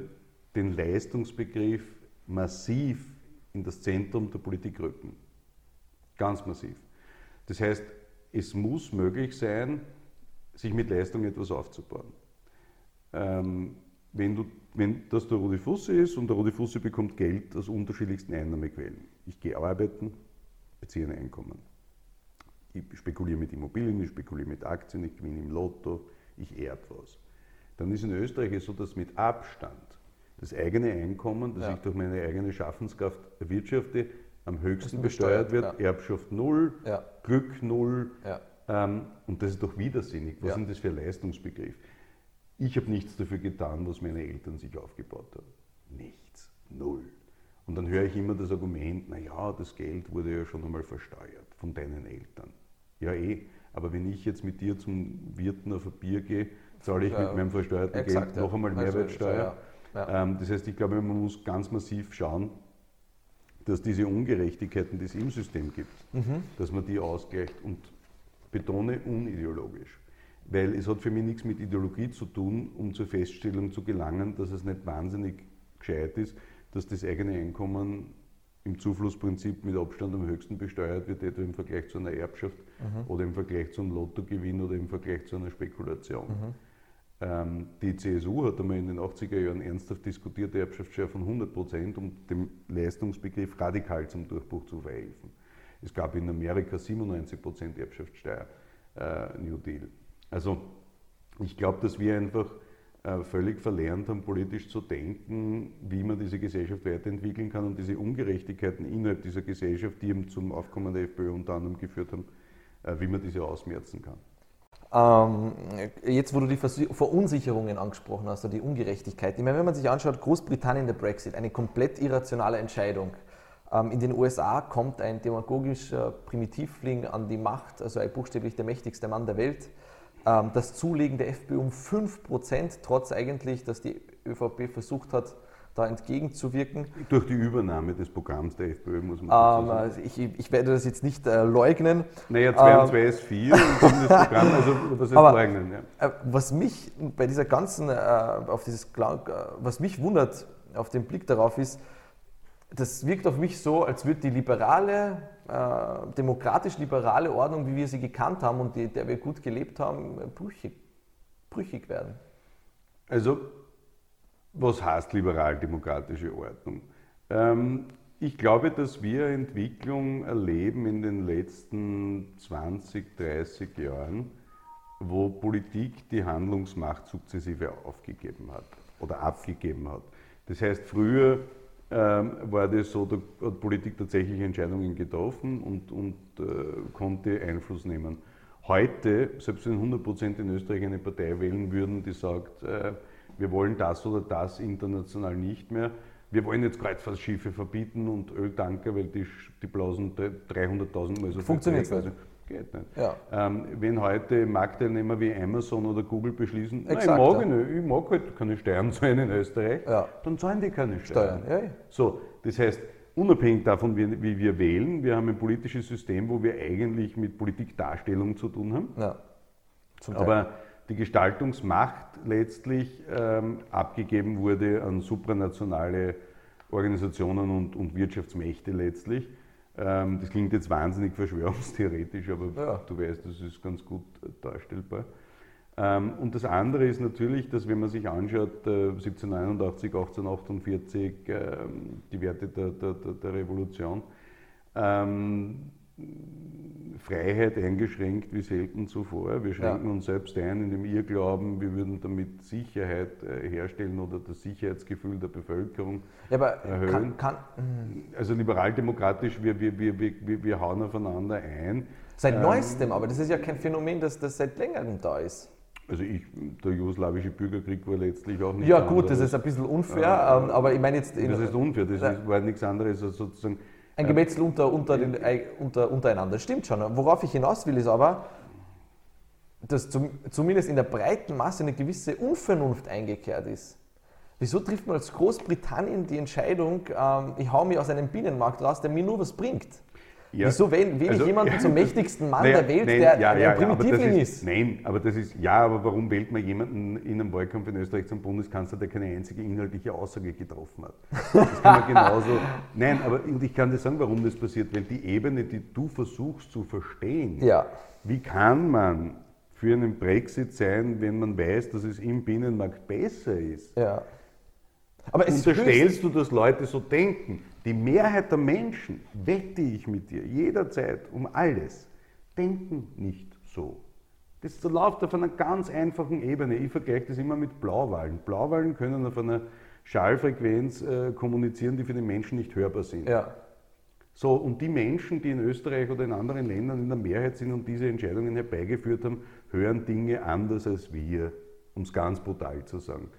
den Leistungsbegriff massiv in das Zentrum der Politik rücken. Ganz massiv. Das heißt, es muss möglich sein, sich mit Leistung etwas aufzubauen. Ähm, wenn, du, wenn das der Rudi Fusse ist und der Rudi Fusse bekommt Geld aus unterschiedlichsten Einnahmequellen. Ich gehe arbeiten, beziehe ein Einkommen. Ich spekuliere mit Immobilien, ich spekuliere mit Aktien, ich gewinne im Lotto, ich erbe was. Dann ist in Österreich es so, dass mit Abstand das eigene Einkommen, das Ja. ich durch meine eigene Schaffenskraft erwirtschafte, am höchsten besteuert wird. besteuert, Erbschaft null, Ja. Glück null. Ja. Ähm, und das ist doch widersinnig. Was Ja. ist denn das für ein Leistungsbegriff? Ich habe nichts dafür getan, was meine Eltern sich aufgebaut haben. Nichts. Null. Und dann höre ich immer das Argument, naja, das Geld wurde ja schon einmal versteuert von deinen Eltern. Ja eh, aber wenn ich jetzt mit dir zum Wirten auf ein Bier gehe, zahle ich Ja, mit meinem versteuerten exakt, Geld ja. noch einmal Also, Mehrwertsteuer. ja. Ähm, das heißt, ich glaube, man muss ganz massiv schauen, dass diese Ungerechtigkeiten, die es im System gibt, Mhm. dass man die ausgleicht und betone unideologisch. Weil es hat für mich nichts mit Ideologie zu tun, um zur Feststellung zu gelangen, dass es nicht wahnsinnig gescheit ist, dass das eigene Einkommen im Zuflussprinzip mit Abstand am höchsten besteuert wird, etwa im Vergleich zu einer Erbschaft oder im Vergleich zu einem Lottogewinn oder im Vergleich zu einer Spekulation. Ähm, die CSU hat einmal in den 80er Jahren ernsthaft diskutiert, die Erbschaftssteuer von 100 Prozent, um dem Leistungsbegriff radikal zum Durchbruch zu verhelfen. Es gab in Amerika 97 Prozent Erbschaftssteuer, äh, New Deal. Also ich glaube, dass wir einfach äh, völlig verlernt haben, politisch zu denken, wie man diese Gesellschaft weiterentwickeln kann und diese Ungerechtigkeiten innerhalb dieser Gesellschaft, die eben zum Aufkommen der FPÖ unter anderem geführt haben, äh, wie man diese ausmerzen kann. Ähm, jetzt, wo du die Vers Verunsicherungen angesprochen hast, oder die Ungerechtigkeit. Ich meine, wenn man sich anschaut, Großbritannien, der Brexit, eine komplett irrationale Entscheidung. Ähm, in den USA kommt ein demagogischer Primitivling an die Macht, also ein buchstäblich der mächtigste Mann der Welt. Ähm, das Zulegen der FPÖ um 5%, trotz eigentlich, dass die ÖVP versucht hat, da entgegenzuwirken. Durch die Übernahme des Programms der FPÖ muss man Ähm, sagen. also ich, ich werde das jetzt nicht äh, leugnen. Naja, 2 ähm, und 2 ist 4 und das Programm, also was ist Aber- leugnen? Ja. Äh, Was mich bei dieser ganzen, äh, auf dieses, äh, was mich wundert auf den Blick darauf ist, das wirkt auf mich so, als würde die liberale, äh, demokratisch-liberale Ordnung, wie wir sie gekannt haben und die, der wir gut gelebt haben, brüchig, brüchig werden. Also, was heißt liberal-demokratische Ordnung? Ähm, ich glaube, dass wir Entwicklung erleben in den letzten 20, 30 Jahren, wo Politik die Handlungsmacht sukzessive aufgegeben hat oder abgegeben hat. Das heißt, früher ähm, war das so, da hat Politik tatsächlich Entscheidungen getroffen und, und äh, konnte Einfluss nehmen. Heute, selbst wenn 100 Prozent in Österreich eine Partei wählen würden, die sagt, äh, wir wollen das oder das international nicht mehr, wir wollen jetzt Kreuzfahrtschiffe verbieten und Öltanker, weil die, die blasen 300.000 Mal so viel Funktioniert's Dreck. Geht nicht. Ja. Ähm, wenn heute Marktteilnehmer wie Amazon oder Google beschließen, nein, ich mag, nicht, ich mag halt keine Steuern zahlen in Österreich, Ja. dann zahlen die keine Steuern. Steuern. So, das heißt, unabhängig davon, wie, wie wir wählen, wir haben ein politisches System, wo wir eigentlich mit Politikdarstellung zu tun haben. Ja. Aber die Gestaltungsmacht letztlich ähm, abgegeben wurde an supranationale Organisationen und, und Wirtschaftsmächte letztlich. Ähm, das klingt jetzt wahnsinnig verschwörungstheoretisch, aber Ja. du weißt, das ist ganz gut äh, darstellbar. Ähm, und das andere ist natürlich, dass wenn man sich anschaut, äh, 1789, 1848, ähm, die Werte der, der, der, der Revolution, ähm, Freiheit eingeschränkt wie selten zuvor. Wir schränken ja. uns selbst ein in dem Irrglauben, wir würden damit Sicherheit äh, herstellen oder das Sicherheitsgefühl der Bevölkerung ja, aber erhöhen. Kann, kann, also liberaldemokratisch, wir, wir, wir, wir, wir hauen aufeinander ein. Seit ähm, neuestem, aber das ist ja kein Phänomen, das, das seit längerem da ist. Also ich, der jugoslawische Bürgerkrieg war letztlich auch nicht Ja gut, anderes. das ist ein bisschen unfair, äh, aber ich meine jetzt... das ist unfair, das ist, war nichts anderes als sozusagen ein Gemetzel unter, unter, den, unter, untereinander, stimmt schon. Worauf ich hinaus will, ist aber, dass zum, zumindest in der breiten Masse eine gewisse Unvernunft eingekehrt ist. Wieso trifft man als Großbritannien die Entscheidung, ähm, ich hau mich aus einem Binnenmarkt raus, der mir nur was bringt? Ja. Wieso wähle wähl ich also, jemanden ja. zum mächtigsten Mann naja, der Welt, nein, der, ja, der ja, Primitivling ist, ist, Nein, aber das ist, ja, aber warum wählt man jemanden in einem Wahlkampf in Österreich zum Bundeskanzler, der keine einzige inhaltliche Aussage getroffen hat? Das kann man genauso. nein, aber ich kann dir sagen, warum das passiert, weil die Ebene, die du versuchst zu verstehen, ja. wie kann man für einen Brexit sein, wenn man weiß, dass es im Binnenmarkt besser ist? Ja. Aber Unterstellst du, dass Leute so denken? Die Mehrheit der Menschen, wette ich mit dir, jederzeit um alles, denken nicht so. Das läuft auf einer ganz einfachen Ebene. Ich vergleiche das immer mit Blauwahlen. Blauwahlen können auf einer Schallfrequenz äh, kommunizieren, die für den Menschen nicht hörbar sind. Ja. So, und die Menschen, die in Österreich oder in anderen Ländern in der Mehrheit sind und diese Entscheidungen herbeigeführt haben, hören Dinge anders als wir, um es ganz brutal zu sagen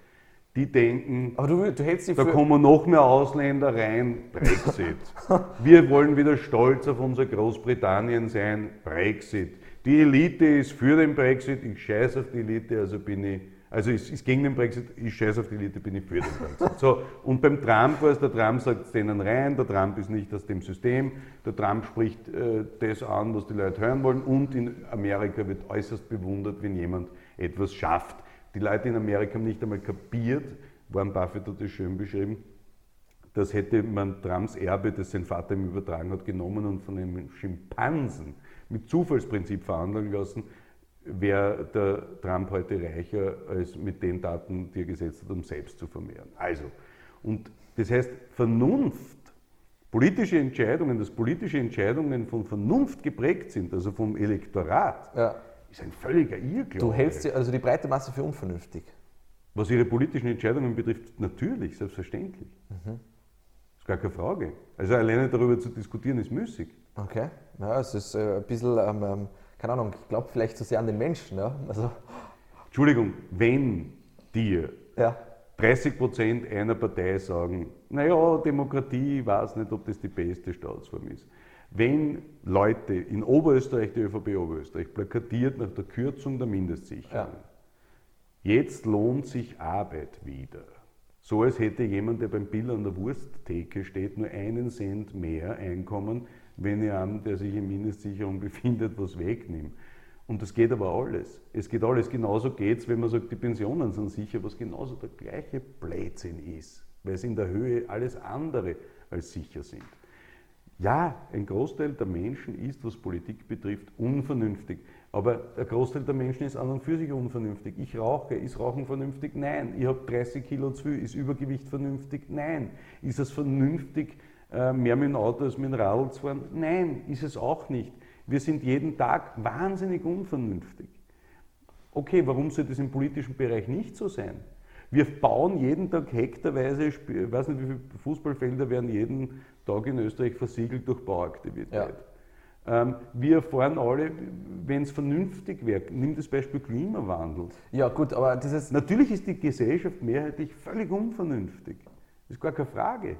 die denken, Aber du, du da kommen noch mehr Ausländer rein, Brexit. Wir wollen wieder stolz auf unser Großbritannien sein, Brexit. Die Elite ist für den Brexit, ich scheiße auf die Elite, also bin ich, also ist, ist gegen den Brexit, ich scheiße auf die Elite, bin ich für den Brexit. So, und beim Trump war es, der Trump sagt es denen rein, der Trump ist nicht aus dem System, der Trump spricht äh, das an, was die Leute hören wollen und in Amerika wird äußerst bewundert, wenn jemand etwas schafft. Die Leute in Amerika haben nicht einmal kapiert, Warren Buffett hat das schön beschrieben, das hätte man Trumps Erbe, das sein Vater ihm übertragen hat, genommen und von einem Schimpansen mit Zufallsprinzip verhandeln lassen, wäre der Trump heute reicher als mit den Daten, die er gesetzt hat, um selbst zu vermehren. Also, und das heißt, Vernunft, politische Entscheidungen, dass politische Entscheidungen von Vernunft geprägt sind, also vom Elektorat, ja ist ein völliger Irrglaube. Du hältst also die breite Masse für unvernünftig? Was ihre politischen Entscheidungen betrifft, natürlich, selbstverständlich. Mhm. Ist gar keine Frage. Also alleine darüber zu diskutieren, ist müßig. Okay, ja, es ist äh, ein bisschen, ähm, ähm, keine Ahnung, ich glaube vielleicht zu sehr an den Menschen. Ja? Also Entschuldigung, wenn dir ja. 30 Prozent einer Partei sagen, naja, Demokratie, ich weiß nicht, ob das die beste Staatsform ist. Wenn Leute in Oberösterreich, die ÖVP Oberösterreich, plakatiert nach der Kürzung der Mindestsicherung, ja. jetzt lohnt sich Arbeit wieder. So als hätte jemand, der beim Bill an der Wursttheke steht, nur einen Cent mehr Einkommen, wenn er einem, der sich in Mindestsicherung befindet, was wegnimmt. Und das geht aber alles. Es geht alles. Genauso geht es, wenn man sagt, die Pensionen sind sicher, was genauso der gleiche Blödsinn ist, weil es in der Höhe alles andere als sicher sind. Ja, ein Großteil der Menschen ist, was Politik betrifft, unvernünftig. Aber der Großteil der Menschen ist an und für sich unvernünftig. Ich rauche, ist Rauchen vernünftig? Nein. Ich habe 30 Kilo zu viel, ist Übergewicht vernünftig? Nein. Ist es vernünftig, äh, mehr mit dem Auto als mit dem Radl zu fahren? Nein, ist es auch nicht. Wir sind jeden Tag wahnsinnig unvernünftig. Okay, warum soll das im politischen Bereich nicht so sein? Wir bauen jeden Tag hektarweise, ich weiß nicht, wie viele Fußballfelder werden jeden Tag in Österreich versiegelt durch Bauaktivität. Ja. Ähm, wir erfahren alle, wenn es vernünftig wäre, nimm das Beispiel Klimawandel. Ja, gut, aber dieses. Natürlich ist die Gesellschaft mehrheitlich völlig unvernünftig. Das ist gar keine Frage.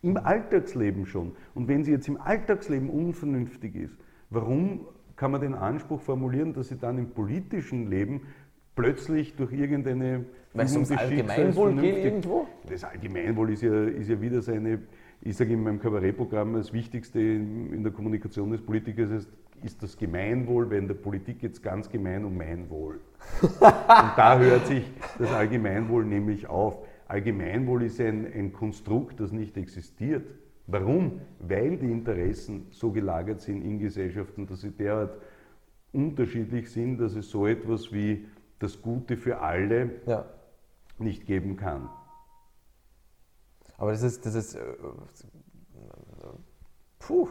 Im Alltagsleben schon. Und wenn sie jetzt im Alltagsleben unvernünftig ist, warum kann man den Anspruch formulieren, dass sie dann im politischen Leben plötzlich durch irgendeine. Weil es ums Allgemeinwohl geht irgendwo? Das Allgemeinwohl ist ja, ist ja wieder seine ich sage in meinem Kabarettprogramm, das Wichtigste in der Kommunikation des Politikers ist, ist das Gemeinwohl, weil in der Politik geht es ganz gemein um mein Wohl. Und da hört sich das Allgemeinwohl nämlich auf. Allgemeinwohl ist ein, ein Konstrukt, das nicht existiert. Warum? Weil die Interessen so gelagert sind in Gesellschaften, dass sie derart unterschiedlich sind, dass es so etwas wie das Gute für alle ja. nicht geben kann. Aber das ist, das ist, äh, puh.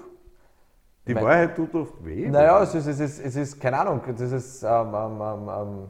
Die Mein- Wahrheit tut oft weh. Naja, es ist, es ist, es ist keine Ahnung, das ist ähm, ähm, ähm, ähm,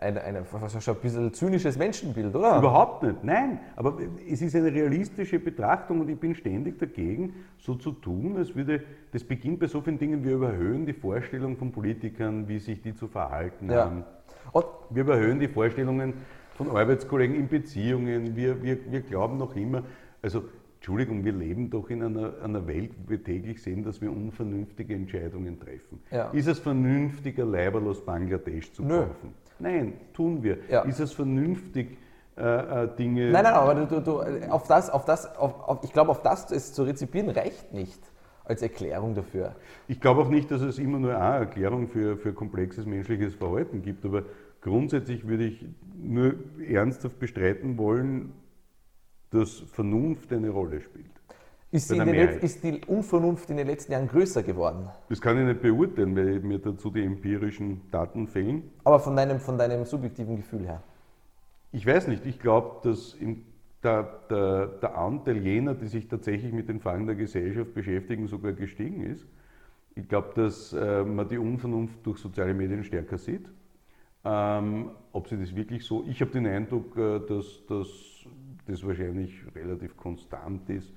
ein, ein, ein bisschen zynisches Menschenbild, oder? Überhaupt nicht, nein. Aber es ist eine realistische Betrachtung und ich bin ständig dagegen, so zu tun, als würde, das beginnt bei so vielen Dingen, wir überhöhen die Vorstellung von Politikern, wie sich die zu verhalten Ja. haben. Und Wir überhöhen die Vorstellungen von Arbeitskollegen in Beziehungen. Wir, wir, wir glauben noch immer, also Entschuldigung, wir leben doch in einer, einer Welt, wo wir täglich sehen, dass wir unvernünftige Entscheidungen treffen. Ja. Ist es vernünftiger, Leiberl aus Bangladesch zu Nö. kaufen? Nein, tun wir. Ja. Ist es vernünftig, äh, äh, Dinge... Nein, nein, aber du, du, auf das, auf das, auf, auf, ich glaube, auf das es zu rezipieren reicht nicht als Erklärung dafür. Ich glaube auch nicht, dass es immer nur eine Erklärung für, für komplexes menschliches Verhalten gibt, aber grundsätzlich würde ich nur ernsthaft bestreiten wollen, dass Vernunft eine Rolle spielt. Ist, ist die Unvernunft in den letzten Jahren größer geworden? Das kann ich nicht beurteilen, weil mir dazu die empirischen Daten fehlen. Aber von deinem, von deinem subjektiven Gefühl her. Ich weiß nicht, ich glaube, dass im, der, der, der Anteil jener, die sich tatsächlich mit den Fragen der Gesellschaft beschäftigen, sogar gestiegen ist. Ich glaube, dass äh, man die Unvernunft durch soziale Medien stärker sieht. Ähm, ob sie das wirklich so, ich habe den Eindruck, äh, dass, dass das wahrscheinlich relativ konstant ist.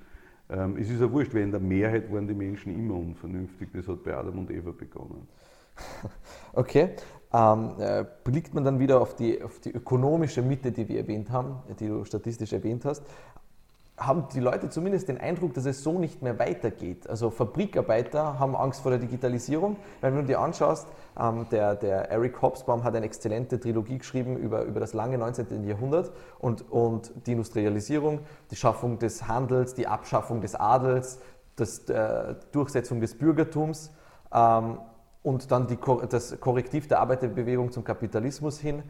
Ähm, es ist ja wurscht, weil in der Mehrheit waren die Menschen immer unvernünftig. Das hat bei Adam und Eva begonnen. Okay. Ähm, äh, blickt man dann wieder auf die, auf die ökonomische Mitte, die wir erwähnt haben, die du statistisch erwähnt hast, haben die Leute zumindest den Eindruck, dass es so nicht mehr weitergeht. Also Fabrikarbeiter haben Angst vor der Digitalisierung. Wenn du dir anschaust, ähm, der, der Eric Hobsbawm hat eine exzellente Trilogie geschrieben über, über das lange 19. Jahrhundert und, und die Industrialisierung, die Schaffung des Handels, die Abschaffung des Adels, das, äh, Durchsetzung des Bürgertums. Ähm, und dann die, das Korrektiv der Arbeiterbewegung zum Kapitalismus hin.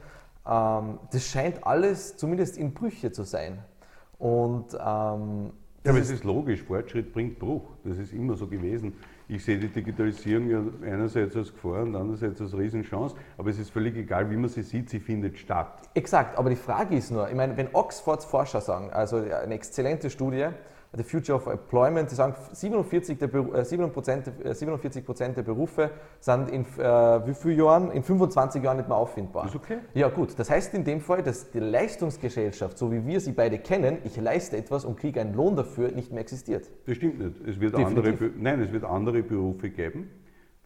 Ähm, das scheint alles zumindest in Brüche zu sein. Und ähm, Ja, aber es ist logisch, Fortschritt bringt Bruch. Das ist immer so gewesen. Ich sehe die Digitalisierung ja einerseits als Gefahr und andererseits als Riesenchance, aber es ist völlig egal, wie man sie sieht, sie findet statt. exakt, aber die Frage ist nur, ich meine, wenn Oxfords Forscher sagen, also eine exzellente Studie, The Future of Employment, die sagen, 47 der, Beru- äh, 7 Prozent, äh, 47 Prozent der Berufe sind in äh, wie vielen Jahren? In 25 Jahren nicht mehr auffindbar. Ist okay. Ja gut, das heißt in dem Fall, dass die Leistungsgesellschaft, so wie wir sie beide kennen, ich leiste etwas und kriege einen Lohn dafür, nicht mehr existiert. Das stimmt nicht. Es wird Definitiv. andere, nein, es wird andere Berufe geben.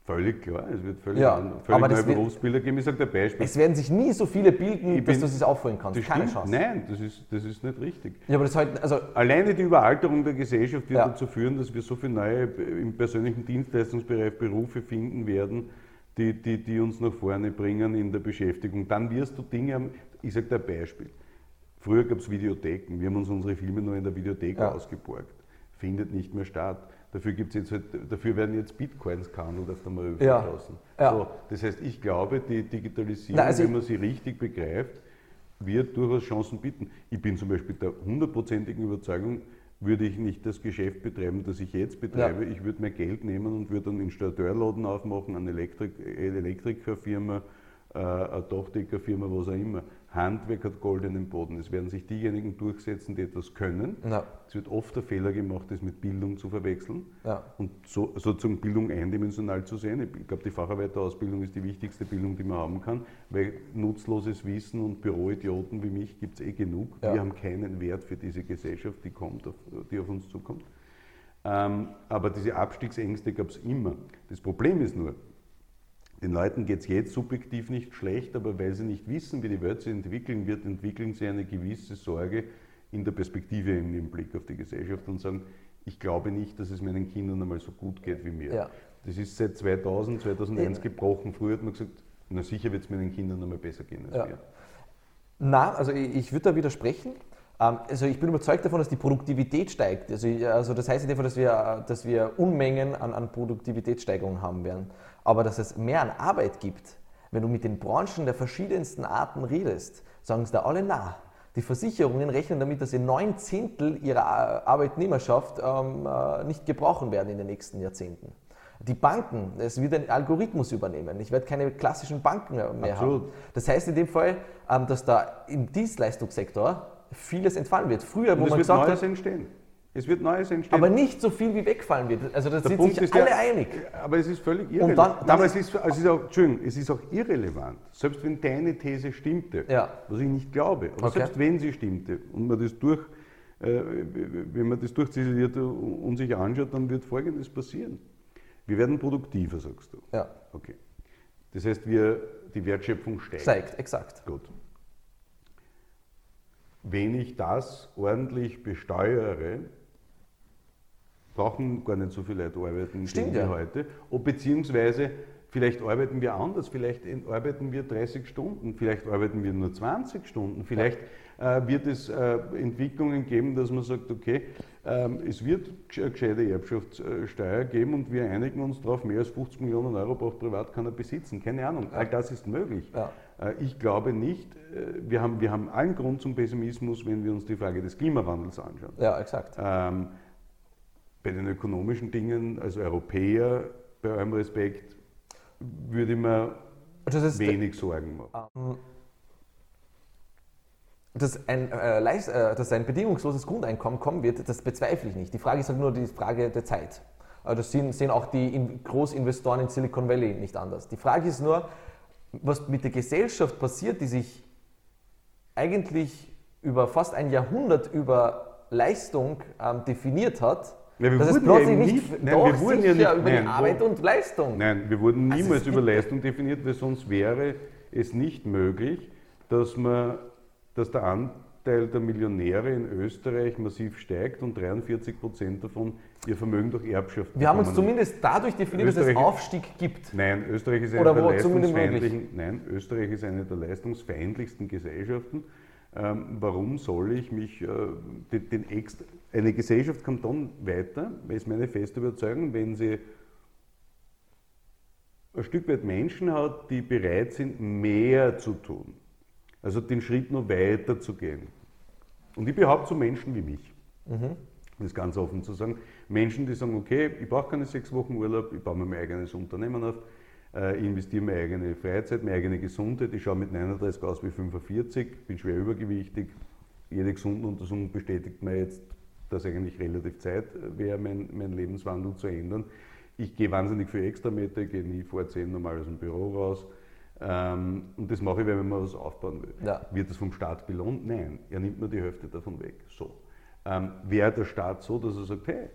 Völlig klar. Es wird völlig, Ja, an, aber völlig das neue Berufsbilder geben. Ich sage ein Beispiel. Es werden sich nie so viele bilden, Ich dass bin- du es aufholen kannst. Das Keine stimmt. Chance. Nein, das ist, das ist nicht richtig. Ja, aber das halt, also Alleine die Überalterung der Gesellschaft wird Ja. dazu führen, dass wir so viele neue im persönlichen Dienstleistungsbereich Berufe finden werden, die, die, die uns nach vorne bringen in der Beschäftigung. Dann wirst du Dinge haben, ich sage dir ein Beispiel. Früher gab es Videotheken, wir haben uns unsere Filme nur in der Videothek Ja. ausgeborgt. Findet nicht mehr statt. Dafür, gibt's jetzt halt, dafür werden jetzt Bitcoins gehandelt auf der Maröwe Ja. draußen. Ja. So, das heißt, ich glaube, die Digitalisierung, Na, also wenn man sie richtig begreift, wird durchaus Chancen bieten. Ich bin zum Beispiel der hundertprozentigen Überzeugung, würde ich nicht das Geschäft betreiben, das ich jetzt betreibe. Ich würde mein Geld nehmen und würde einen Installateurladen aufmachen, eine Elektrik eine Elektrikerfirma, äh, eine Dachdeckerfirma, was auch immer. Handwerk hat goldenen Boden. Es werden sich diejenigen durchsetzen, die etwas können. Ja. Es wird oft der Fehler gemacht, das mit Bildung zu verwechseln Ja. und so, sozusagen Bildung eindimensional zu sehen. Ich glaube, die Facharbeiterausbildung ist die wichtigste Bildung, die man haben kann, weil nutzloses Wissen und Büroidioten wie mich gibt es eh genug. Ja. Wir haben keinen Wert für diese Gesellschaft, die, kommt auf, die auf uns zukommt. Ähm, aber diese Abstiegsängste gab es immer. Das Problem ist nur, den Leuten geht es jetzt subjektiv nicht schlecht, aber weil sie nicht wissen, wie die Welt sich entwickeln wird, entwickeln sie eine gewisse Sorge in der Perspektive in ihrem Blick auf die Gesellschaft und sagen, ich glaube nicht, dass es meinen Kindern einmal so gut geht wie mir. Ja. Das ist seit 2000, 2001 Ja. gebrochen. Früher hat man gesagt, na sicher wird es meinen Kindern einmal besser gehen als Ja. mir. Na, also ich, ich würde da widersprechen. Ähm, Also ich bin überzeugt davon, dass die Produktivität steigt. Also, ich- also das heißt in dem Fall, dass wir, dass wir Unmengen an, an Produktivitätssteigerungen haben werden. Aber dass es mehr an Arbeit gibt, wenn du mit den Branchen der verschiedensten Arten redest, sagen es da alle na. Die Versicherungen rechnen damit, dass sie neun Zehntel ihrer Ar- Arbeitnehmerschaft ähm, äh, nicht gebrauchen werden in den nächsten Jahrzehnten. Die Banken, es wird ein Algorithmus übernehmen. Ich werde keine klassischen Banken mehr mehr Absolut. haben. Das heißt in dem Fall, ähm, dass da im Dienstleistungssektor vieles entfallen wird. Früher, wo man wird gesagt Neues hat, entstehen. Es wird Neues entstehen. Aber nicht so viel, wie wegfallen wird. Also da sind Punkt sich alle der- einig. Aber es ist völlig irrelevant. dann- dann aber ist- es ist, es, ist auch, Entschuldigung, es ist auch irrelevant. Selbst wenn deine These stimmte, Ja. was ich nicht glaube, aber Okay. selbst wenn sie stimmte und man das durch, äh, wenn man das durchziseliert und sich anschaut, dann wird Folgendes passieren. Wir werden produktiver, sagst du. Ja, Okay. Das heißt, wir, die Wertschöpfung steigt. zeigt, exakt. Gut. Wenn ich das ordentlich besteuere, brauchen gar nicht so viele Leute arbeiten Stimmt, wie ja. heute. Oder beziehungsweise vielleicht arbeiten wir anders, vielleicht arbeiten wir 30 Stunden, vielleicht arbeiten wir nur 20 Stunden, vielleicht äh, wird es äh, Entwicklungen geben, dass man sagt, okay, ähm, es wird eine gescheite Erbschaftssteuer geben und wir einigen uns darauf, mehr als 50 Millionen Euro braucht privat keiner besitzen. Keine Ahnung, all das ist möglich. Ja. Äh, Ich glaube nicht, äh, wir haben, wir haben allen Grund zum Pessimismus, wenn wir uns die Frage des Klimawandels anschauen. Ja, exakt. Ähm, bei den ökonomischen Dingen als Europäer, bei allem Respekt, würde ich ist, wenig Sorgen machen. dass ein, äh, äh, dass ein bedingungsloses Grundeinkommen kommen wird, das bezweifle ich nicht. Die Frage ist halt nur die Frage der Zeit. Das sehen, sehen auch die in Großinvestoren in Silicon Valley nicht anders. Die Frage ist nur, was mit der Gesellschaft passiert, die sich eigentlich über fast ein Jahrhundert über Leistung ähm, definiert hat, Ja, wir dass es wurden ja nicht, nicht- nein, doch wir wurden ja nicht- über nein, Arbeit und Leistung. Nein, wir wurden Also niemals es über Leistung definiert, weil sonst wäre es nicht möglich, dass, man, dass der Anteil der Millionäre in Österreich massiv steigt und 43 Prozent davon ihr Vermögen durch Erbschaft Wir haben uns zumindest dadurch definiert, dass es Österreich- Aufstieg gibt. Nein, Österreich ist eine Oder der leistungsfeindlichen, nein, Österreich ist eine der leistungsfeindlichsten Gesellschaften. Ähm, warum soll ich mich, äh, den, den extra, eine Gesellschaft kommt dann weiter, ist meine feste Überzeugung, wenn sie ein Stück weit Menschen hat, die bereit sind, mehr zu tun. Also den Schritt noch weiter zu gehen. Und ich behaupte so Menschen wie mich. Das ganz offen zu sagen. Menschen, die sagen, okay, ich brauche keine sechs Wochen Urlaub, ich baue mir mein eigenes Unternehmen auf, äh, ich investiere meine eigene Freizeit, meine eigene Gesundheit, ich schaue mit 39 aus wie 45, bin schwer übergewichtig. Jede Gesundenuntersuchung bestätigt mir jetzt, dass eigentlich relativ Zeit wäre, mein, mein Lebenswandel zu ändern. Ich gehe wahnsinnig viel Extrameter, ich gehe nie vor 10 normal aus dem Büro raus. Ähm, und das mache ich, weil man was aufbauen will. Ja. Wird das vom Staat belohnt? Nein, er nimmt nur die Hälfte davon weg. So. Ähm, Wäre der Staat so, dass er sagt, hey,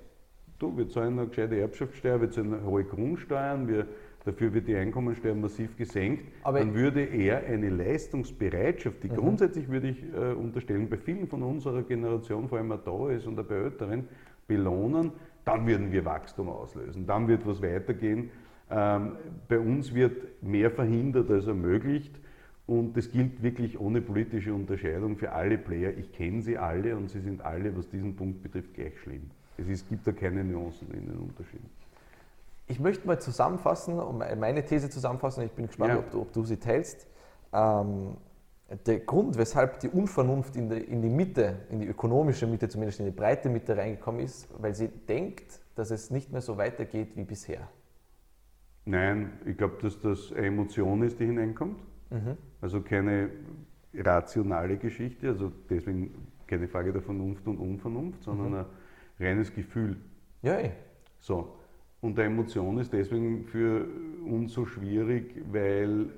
du, wir zahlen eine gescheite Erbschaftssteuer, wir zahlen hohe Grundsteuern, wir, dafür wird die Einkommensteuer massiv gesenkt, Aber- dann würde er eine Leistungsbereitschaft, die Mhm. grundsätzlich würde ich äh, unterstellen, bei vielen von unserer Generation, vor allem auch da ist und auch bei Älteren, belohnen, dann würden wir Wachstum auslösen, dann wird was weitergehen. Ähm, bei uns wird mehr verhindert als ermöglicht. Und das gilt wirklich ohne politische Unterscheidung für alle Player. Ich kenne sie alle und sie sind alle, was diesen Punkt betrifft, gleich schlimm. Es ist, gibt da keine Nuancen in den Unterschieden. Ich möchte mal zusammenfassen, meine These zusammenfassen, ich bin gespannt, Ja. ob, du, ob du sie teilst. Ähm, der Grund, weshalb die Unvernunft in die, in die Mitte, in die ökonomische Mitte, zumindest in die breite Mitte reingekommen ist, weil sie denkt, dass es nicht mehr so weitergeht wie bisher. Nein, ich glaube, dass das eine Emotion ist, die hineinkommt. Also keine rationale Geschichte, also deswegen keine Frage der Vernunft und Unvernunft, sondern ein reines Gefühl. Ja, eh. So. Und eine Emotion ist deswegen für uns so schwierig, weil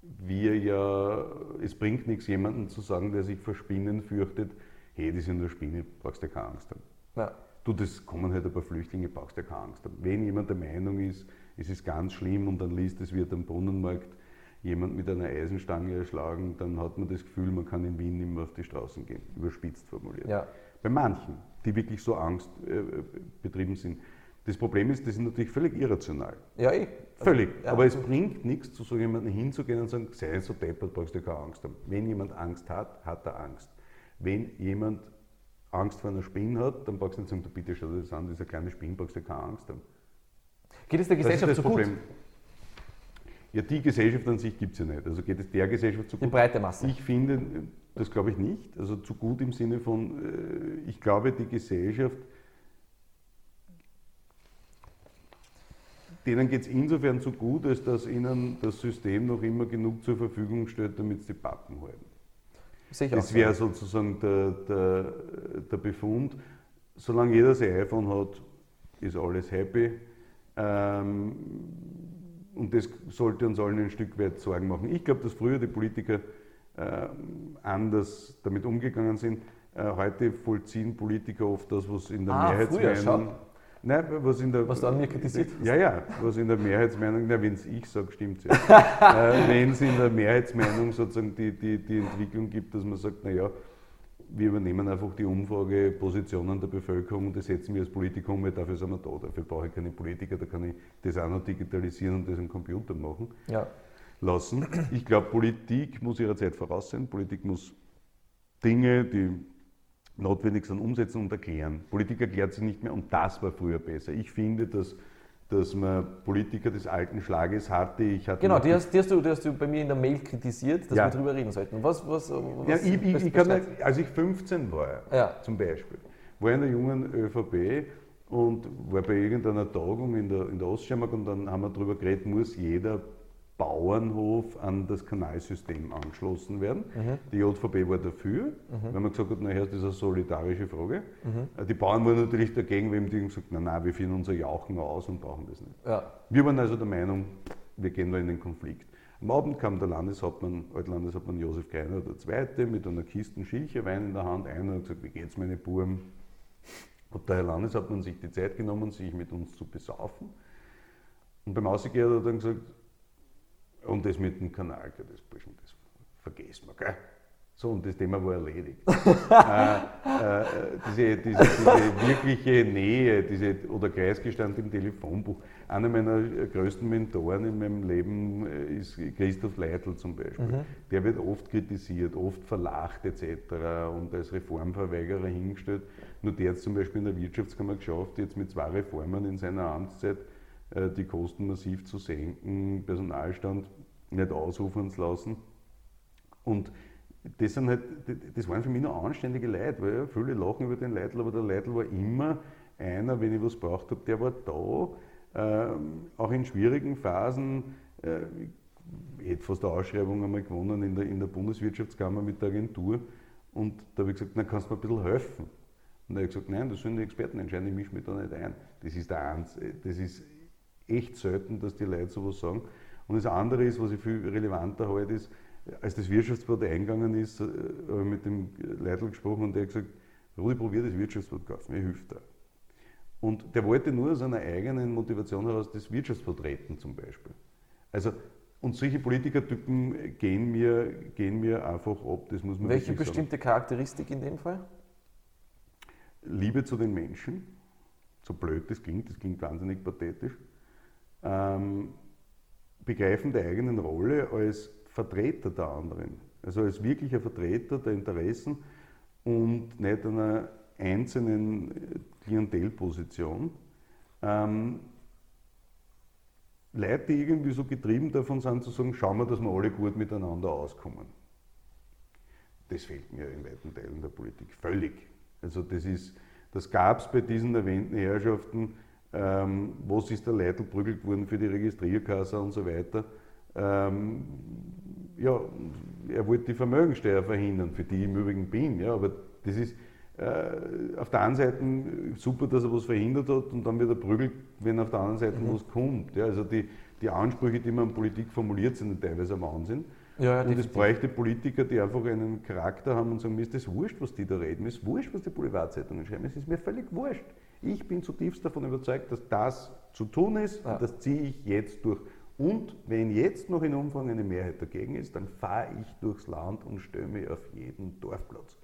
wir ja, es bringt nichts, jemandem zu sagen, der sich vor Spinnen fürchtet, hey, die sind nur Spinne, brauchst du keine Angst haben. ja. Du, das kommen halt ein paar Flüchtlinge, brauchst du keine Angst haben. Wenn jemand der Meinung ist, es ist ganz schlimm und dann liest, es wird am Brunnenmarkt jemand mit einer Eisenstange erschlagen, dann hat man das Gefühl, man kann in Wien nicht mehr auf die Straßen gehen, überspitzt formuliert. Ja. Bei manchen, die wirklich so Angst äh, betrieben sind. Das Problem ist, das ist natürlich völlig irrational. Ja, eh. Völlig. Ja. Aber es bringt nichts, zu so jemandem hinzugehen und sagen, sei so deppert, brauchst du keine Angst haben. Wenn jemand Angst hat, hat er Angst. Wenn jemand Angst vor einer Spinne hat, dann brauchst du nicht sagen, bitte schau dir das an, diese kleine Spinne, brauchst du keine Angst haben. Geht es der Gesellschaft das so gut? Ja, die Gesellschaft an sich gibt es ja nicht. Also geht es der Gesellschaft Die gut? breite Masse. Ich finde, das glaube ich nicht. Also zu gut im Sinne von, äh, ich glaube, die Gesellschaft, denen geht es insofern zu gut, als dass ihnen das System noch immer genug zur Verfügung stellt, damit sie die Pappen halten. Auch Das so. wäre sozusagen der, der, der Befund. solange jeder sein iPhone hat, ist alles happy. Ähm, und das sollte uns allen ein Stück weit Sorgen machen. Ich glaube, dass früher die Politiker äh, anders damit umgegangen sind. Äh, heute vollziehen Politiker oft das, was in der Ah, Mehrheitsmeinung. Nein, was in der. Was du an mir kritisiert hast. Ja, ja, was in der Mehrheitsmeinung, na, wenn es ich sage, stimmt es ja. äh, wenn es in der Mehrheitsmeinung sozusagen die, die, die Entwicklung gibt, dass man sagt, naja, wir übernehmen einfach die Umfragepositionen der Bevölkerung und das setzen wir als Politiker um, weil dafür sind wir da. Dafür brauche ich keine Politiker, da kann ich das auch noch digitalisieren und das am Computer machen Ja. lassen. Ich glaube, Politik muss ihrer Zeit voraus sein. Politik muss Dinge, die notwendig sind, umsetzen und erklären. Politik erklärt sich nicht mehr und das war früher besser. Ich finde, dass, dass man Politiker des alten Schlages hatte. Ich hatte Genau, die hast, die, hast du, die hast du bei mir in der Mail kritisiert, dass Ja. wir darüber reden sollten. Was, was, was Ja, ich, ich, ich kann, als ich 15 war, Ja. zum Beispiel, war ich in der jungen ÖVP und war bei irgendeiner Tagung in der, in der Oststeiermark und dann haben wir darüber geredet, muss jeder Bauernhof an das Kanalsystem angeschlossen werden. Mhm. Die JVP war dafür, weil man gesagt hat, naja, das ist eine solidarische Frage. Mhm. Äh, Die Bauern waren natürlich dagegen, weil die haben gesagt, nein, nein, wir führen unser Jauchen aus und brauchen das nicht. Ja. Wir waren also der Meinung, wir gehen da in den Konflikt. Am Abend kam der Landeshauptmann, Altlandeshauptmann Josef Greiner, der Zweite, mit einer Kiste Schilchewein in der Hand ein und hat gesagt, wie geht's meine Buben? Hat der Herr Landeshauptmann sich die Zeit genommen, sich mit uns zu besaufen. Und beim Ausgehen hat er dann gesagt, und das mit dem Kanal, das, das vergessen wir, gell? So, und das Thema war erledigt. äh, äh, diese, diese, diese wirkliche Nähe, diese, oder Kreisgestand im Telefonbuch. Einer meiner größten Mentoren in meinem Leben äh, ist Christoph Leitl zum Beispiel. Der wird oft kritisiert, oft verlacht etc. und als Reformverweigerer hingestellt. Nur der hat es zum Beispiel in der Wirtschaftskammer geschafft, jetzt mit zwei Reformen in seiner Amtszeit die Kosten massiv zu senken, Personalstand nicht ausufern zu lassen. Und das, sind halt, das waren für mich noch anständige Leute, weil viele lachen über den Leitl, aber der Leitl war immer einer, wenn ich was braucht habe, der war da, ähm, auch in schwierigen Phasen. Äh, ich hätte fast eine Ausschreibung einmal gewonnen in der, in der Bundeswirtschaftskammer mit der Agentur und da habe ich gesagt, na kannst du mir ein bisschen helfen? Und er hat gesagt, nein, das sollen die Experten entscheiden, ich mische mich da nicht ein. Das ist, der Einz das ist echt selten, dass die Leute sowas sagen. Und das andere ist, was ich viel relevanter halte, ist, als das Wirtschaftsblatt eingegangen ist, äh, habe ich mit dem Leitl gesprochen und der hat gesagt, Rudi, probier das Wirtschaftsblatt kaufen, mir hilft da. Und der wollte nur aus einer eigenen Motivation heraus das Wirtschaftsblatt retten zum Beispiel. Also, und solche Politikertypen gehen mir, gehen mir einfach ab, das muss man Welche wirklich sagen. bestimmte Charakteristik in dem Fall? Liebe zu den Menschen, so blöd das klingt, das klingt wahnsinnig pathetisch, ähm, Begreifen der eigenen Rolle als Vertreter der anderen, also als wirklicher Vertreter der Interessen und nicht einer einzelnen äh, Klientelposition. Ähm, Leute, die irgendwie so getrieben davon sind, zu sagen, schauen wir, dass wir alle gut miteinander auskommen. Das fehlt mir in weiten Teilen der Politik völlig. Also das ist, das gab es bei diesen erwähnten Herrschaften, ähm, was ist der Leitl prügelt worden für die Registrierkasse und so weiter. Ähm, ja, er wollte die Vermögensteuer verhindern, für die ich im Übrigen bin, ja, aber das ist äh, auf der einen Seite super, dass er was verhindert hat und dann wird er prügelt, wenn auf der anderen Seite was kommt. Ja, also die, die Ansprüche, die man in Politik formuliert, sind teilweise ein Wahnsinn. Ja, ja, und es bräuchte Politiker, die einfach einen Charakter haben und sagen, mir ist das wurscht, was die da reden, mir ist wurscht, was die Boulevardzeitungen schreiben, es ist mir völlig wurscht. Ich bin zutiefst davon überzeugt, dass das zu tun ist Ja. und das ziehe ich jetzt durch. Und wenn jetzt noch in Umfang eine Mehrheit dagegen ist, dann fahre ich durchs Land und mich auf jeden Dorfplatz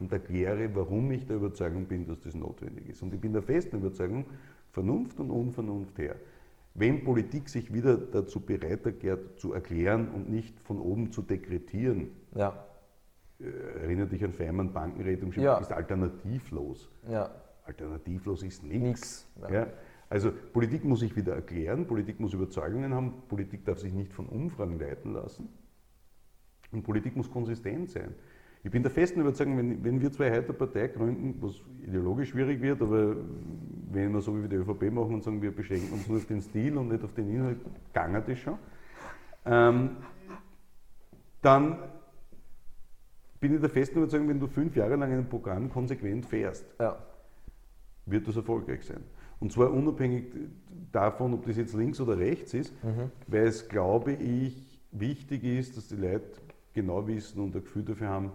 und erkläre, warum ich der Überzeugung bin, dass das notwendig ist. Und ich bin der festen Überzeugung, Vernunft und Unvernunft her. Wenn Politik sich wieder dazu bereit erklärt, zu erklären und nicht von oben zu dekretieren, Ja, äh, erinnert dich an Feimann, Bankenrettung, Ja. ist alternativlos. ja, Alternativlos ist nichts. Ja. Ja. Also Politik muss sich wieder erklären, Politik muss Überzeugungen haben, Politik darf sich nicht von Umfragen leiten lassen und Politik muss konsistent sein. Ich bin der festen Überzeugung, wenn, wenn wir zwei heute eine Partei gründen, was ideologisch schwierig wird, aber wenn wir so wie die ÖVP machen und sagen, wir beschränken uns nur auf den Stil und nicht auf den Inhalt, gange das schon, ähm, dann bin ich der festen Überzeugung, wenn du fünf Jahre lang ein Programm konsequent fährst, Ja. Wird das erfolgreich sein. Und zwar unabhängig davon, ob das jetzt links oder rechts ist, mhm. weil es, glaube ich, wichtig ist, dass die Leute genau wissen und ein Gefühl dafür haben,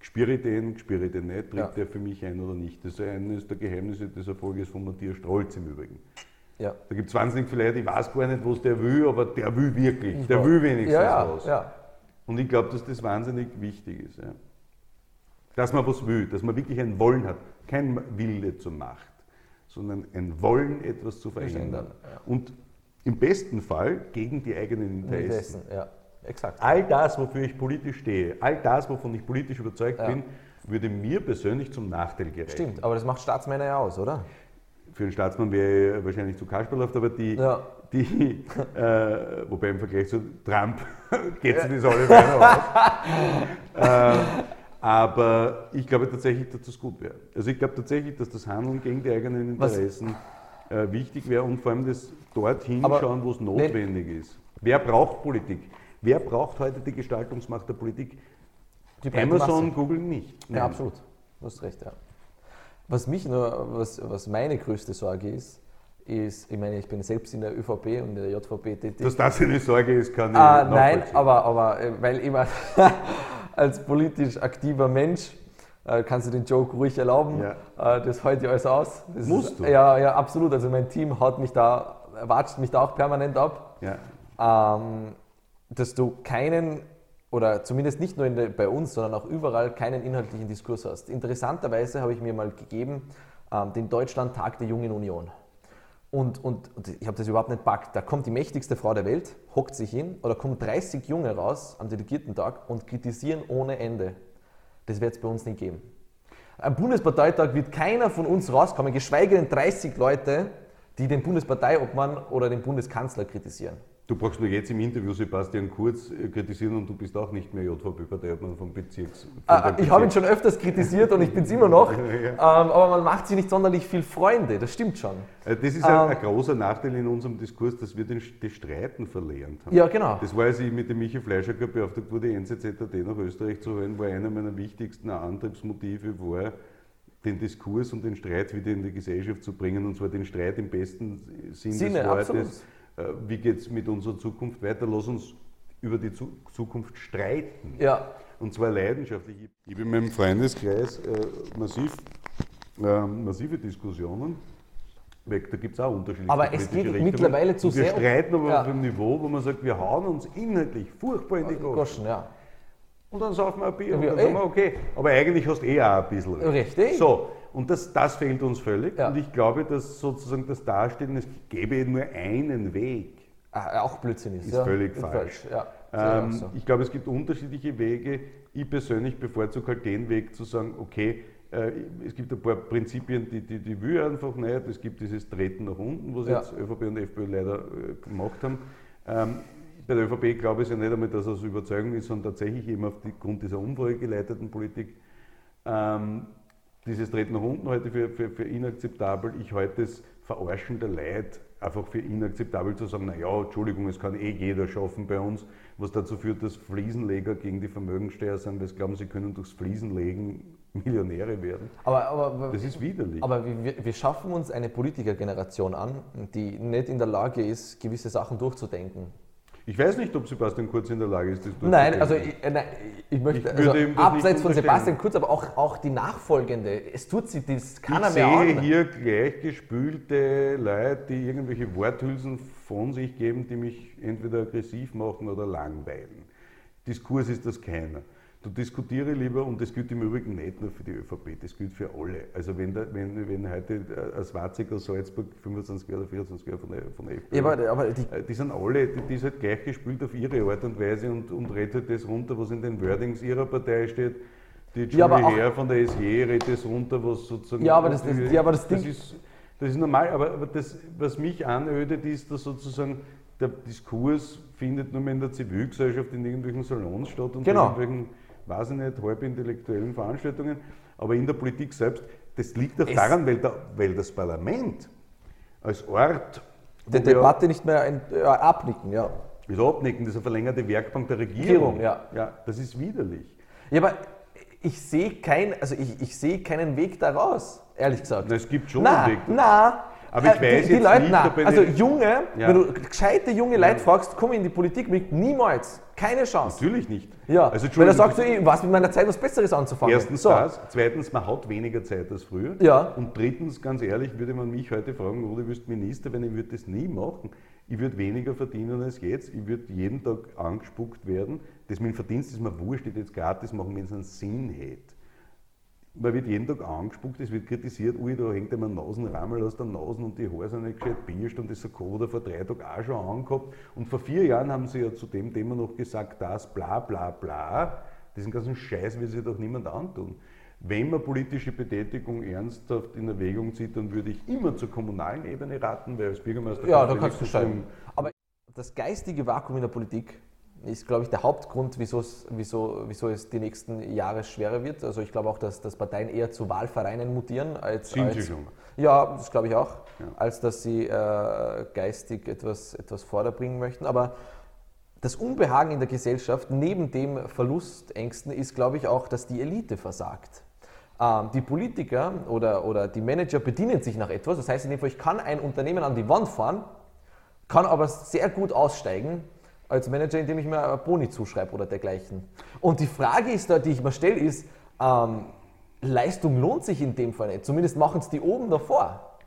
spüre ich den, spüre ich den nicht, tritt ja. der für mich ein oder nicht. Das ist eines der Geheimnisse des Erfolges von Matthias Strolz im Übrigen. Ja. Da gibt es wahnsinnig viele Leute, ich weiß gar nicht, was der will, aber der will wirklich. Der will wenigstens ja, was. Und ich glaube, dass das wahnsinnig wichtig ist. Dass man was will, dass man wirklich ein Wollen hat. Kein Wille zur Macht, sondern ein Wollen, etwas zu verändern. Ja. Und im besten Fall gegen die eigenen Interessen. Ja. Exakt. All das, wofür ich politisch stehe, all das, wovon ich politisch überzeugt bin, würde mir persönlich zum Nachteil gereichen. Stimmt, aber das macht Staatsmänner ja aus, oder? für einen Staatsmann wäre ich wahrscheinlich zu kasperlhaft, aber die, ja. die äh, wobei im Vergleich zu Trump geht es nicht alle aus. äh, aber ich glaube tatsächlich, dass das gut wäre. Also ich glaube tatsächlich, dass das Handeln gegen die eigenen Interessen äh, wichtig wäre und vor allem das dorthin schauen, wo es notwendig ist. Wer braucht Politik? Wer braucht heute die Gestaltungsmacht der Politik? Amazon, Masse. Google nicht. Nein. Ja, absolut. Du hast recht, ja. Was mich nur, was, was meine größte Sorge ist, ist, ich meine, ich bin selbst in der ÖVP und in der JVP tätig. Dass das eine Sorge ist, kann ich ah, Nein, aber, aber äh, weil immer als politisch aktiver Mensch äh, kannst du den Joke ruhig erlauben. Ja. Äh, das heute alles aus. Das Musst ist, du? Ja, ja, absolut. Also mein Team haut mich da, watscht mich da auch permanent ab. Ja. Ähm, dass du keinen oder zumindest nicht nur der, bei uns, sondern auch überall keinen inhaltlichen Diskurs hast. Interessanterweise habe ich mir mal gegeben ähm, den Deutschland-Tag der Jungen Union. Und, und, und ich habe das überhaupt nicht packt. Da kommt die mächtigste Frau der Welt, hockt sich hin, oder kommen 30 Junge raus am Delegiertentag und kritisieren ohne Ende. Das wird es bei uns nicht geben. Am Bundesparteitag wird keiner von uns rauskommen, geschweige denn 30 Leute, die den Bundesparteiobmann oder den Bundeskanzler kritisieren. Du brauchst nur jetzt im Interview Sebastian Kurz äh, kritisieren und du bist auch nicht mehr JVP-Parteiobmann vom Bezirks. Ah, ich habe ihn schon öfters kritisiert und ich bin es immer noch, ja. Ähm, aber man macht sich nicht sonderlich viel Freunde, das stimmt schon. Äh, das ist ähm, ein, großer Nachteil in unserem Diskurs, dass wir den, das Streiten verlernt haben. Ja, genau. Das war, als ich mit dem Michael Fleischer beauftragt wurde, die NZZAD nach Österreich zu holen, war einer meiner wichtigsten Antriebsmotive, war, den Diskurs und den Streit wieder in die Gesellschaft zu bringen, und zwar den Streit im besten Sinn Sinne, des Wortes. Absolut wie geht es mit unserer Zukunft weiter? Lass uns über die Zukunft streiten. Ja. Und zwar leidenschaftlich. Ich habe in meinem Freundeskreis äh, massiv, äh, massive Diskussionen. da gibt es auch unterschiedliche Aber es geht Richtungen. mittlerweile zu sehr. Wir streiten aber ja. auf einem Niveau, wo man sagt, wir hauen uns inhaltlich furchtbar in die Goschen. Goschen ja. Und dann saufen wir ein Bier. Und dann sagen wir, okay, aber eigentlich hast du eh auch ein bisschen recht. Richtig. So, und das, das fehlt uns völlig. Ja. Und ich glaube, dass sozusagen das Darstellen, es gäbe nur einen Weg. Ah, auch Blödsinn ist. Ist ja. völlig falsch. falsch. Ja, ähm, so. Ich glaube, es gibt unterschiedliche Wege. Ich persönlich bevorzuge halt den Weg zu sagen, okay, äh, es gibt ein paar Prinzipien, die, die, die will einfach nicht. Es gibt dieses Treten nach unten, was jetzt ÖVP und FPÖ leider äh, gemacht haben. Ähm, bei der ÖVP glaube ich ja nicht einmal, dass es Überzeugung ist, sondern tatsächlich eben aufgrund dieser Umfrage geleiteten Politik. Ähm, dieses Treten nach unten ich für, für, für inakzeptabel. Ich halte das Verarschen der Leid einfach für inakzeptabel zu sagen, naja, Entschuldigung, es kann eh jeder schaffen bei uns, was dazu führt, dass Fliesenleger gegen die Vermögensteuer sind, weil sie glauben, sie können durchs Fliesenlegen Millionäre werden. Aber, aber, das ist widerlich. Aber wir, wir schaffen uns eine Politikergeneration an, die nicht in der Lage ist, gewisse Sachen durchzudenken. Ich weiß nicht, ob Sebastian Kurz in der Lage ist, das Nein, also ich, äh, nein, ich möchte, ich also abseits von Sebastian Kurz, aber auch, auch die Nachfolgende, es tut sich das keiner ich mehr an. Ich sehe hier gleichgespülte Leute, die irgendwelche Worthülsen von sich geben, die mich entweder aggressiv machen oder langweilen. Diskurs ist das keiner. Du diskutiere lieber, und das gilt im Übrigen nicht nur für die ÖVP, das gilt für alle. Also wenn, da, wenn, wenn heute ein Schwarzig aus Salzburg 25 oder 24 Jahre von der, von der FPÖ, ja, aber, aber die, äh, die, sind alle, die, die ist halt gleich gespielt auf ihre Art und Weise und, und redet halt das runter, was in den Wordings ihrer Partei steht. Die Julie ja, Herr von der SJ redet das runter, was sozusagen... Ja, aber das, das, ja, aber das, das ist, das ist normal, aber, aber das, was mich anödet, ist, dass sozusagen der Diskurs findet nur mehr in der Zivilgesellschaft in irgendwelchen Salons statt und genau. in irgendwelchen weiß ich nicht, halb intellektuellen Veranstaltungen, aber in der Politik selbst, das liegt es daran, weil, der, weil, das Parlament als Ort. Die Debatte nicht mehr ein, äh, abnicken, ja. Ist abnicken, das ist eine verlängerte Werkbank der Regierung. Regierung ja. ja. Das ist widerlich. Ja, aber ich sehe kein, also ich, ich sehe keinen Weg daraus. ehrlich gesagt. Na, es gibt schon na, einen Weg. Na, Aber ich äh, weiß die, die jetzt Leute, nicht, ob also junge, Ja. wenn du gescheite junge Leute fragst, komm in die Politik mit, niemals, keine Chance. Natürlich nicht. Ja, also, weil er Entschuldigung, sagt so, ich weiß mit meiner Zeit was Besseres anzufangen. Erstens so. das, zweitens, man hat weniger Zeit als früher. Ja. Und drittens, ganz ehrlich, würde man mich heute fragen, Rudi, wirst Minister, wenn ich würde das nie machen. Ich würde weniger verdienen als jetzt. Ich würde jeden Tag angespuckt werden. Das mit dem Verdienst ist mir wurscht, würde jetzt gratis machen, wenn es einen Sinn hätte. Man wird jeden Tag angespuckt, es wird kritisiert, ui, da hängt einem ein Nasenrammel aus der Nase und die Haare sind nicht gescheit birscht und das hat Corona vor drei Tagen auch schon angehabt. Und vor vier Jahren haben sie ja zu dem Thema noch gesagt, das bla bla bla. Diesen ganzen Scheiß will sich doch niemand antun. Wenn man politische Betätigung ernsthaft in Erwägung zieht, dann würde ich immer zur kommunalen Ebene raten, weil als Bürgermeister Ja, da kannst du schreiben. Aber das geistige Vakuum in der Politik ist, glaube ich, der Hauptgrund, wieso es, wieso, wieso es die nächsten Jahre schwerer wird. Also ich glaube auch, dass, dass Parteien eher zu Wahlvereinen mutieren als. Als. Ja, das glaube ich auch, Ja. als dass sie äh, geistig etwas, etwas vorbringen möchten. Aber das Unbehagen in der Gesellschaft neben dem Verlustängsten ist, glaube ich, auch, dass die Elite versagt. Ähm, die Politiker oder, oder die Manager bedienen sich nach etwas. Das heißt in dem Fall, ich kann ein Unternehmen an die Wand fahren, kann aber sehr gut aussteigen als Manager, indem ich mir Boni zuschreibe oder dergleichen. Und die Frage ist da, die ich mir stelle, ist, ähm, Leistung lohnt sich in dem Fall nicht. Zumindest machen es die oben davor.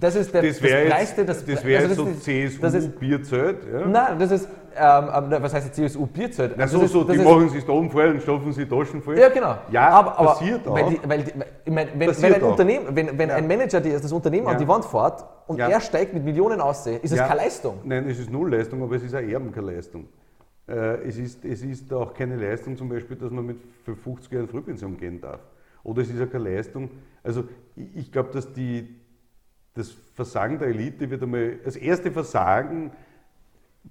Das ist der, Das wäre Dreiste, jetzt, das, das wär also jetzt so das CSU-Bierzelt. Ja? Nein, das ist, ähm, ähm, was heißt jetzt CSU Bierzelt? Na, Also so, das ist- so, das die ist- machen sich da oben voll und stopfen sie Taschen voll. Ja, genau. Ja, aber, aber passiert auch. Weil die, weil die, ich mein, wenn, wenn ein. Unternehmen, wenn, wenn Ja. ein Manager die, das Unternehmen Ja. an die Wand fährt und Ja. er steigt mit Millionen aus, ist es Ja. keine Leistung. Nein, es ist null Leistung, aber es ist auch Erben keine Leistung. Äh, es, ist, es ist auch keine Leistung zum Beispiel, dass man mit für 50 Jahren Frühpension gehen darf. Oder es ist auch keine Leistung, also ich, ich glaube, dass die, das Versagen der Elite wird einmal, das erste Versagen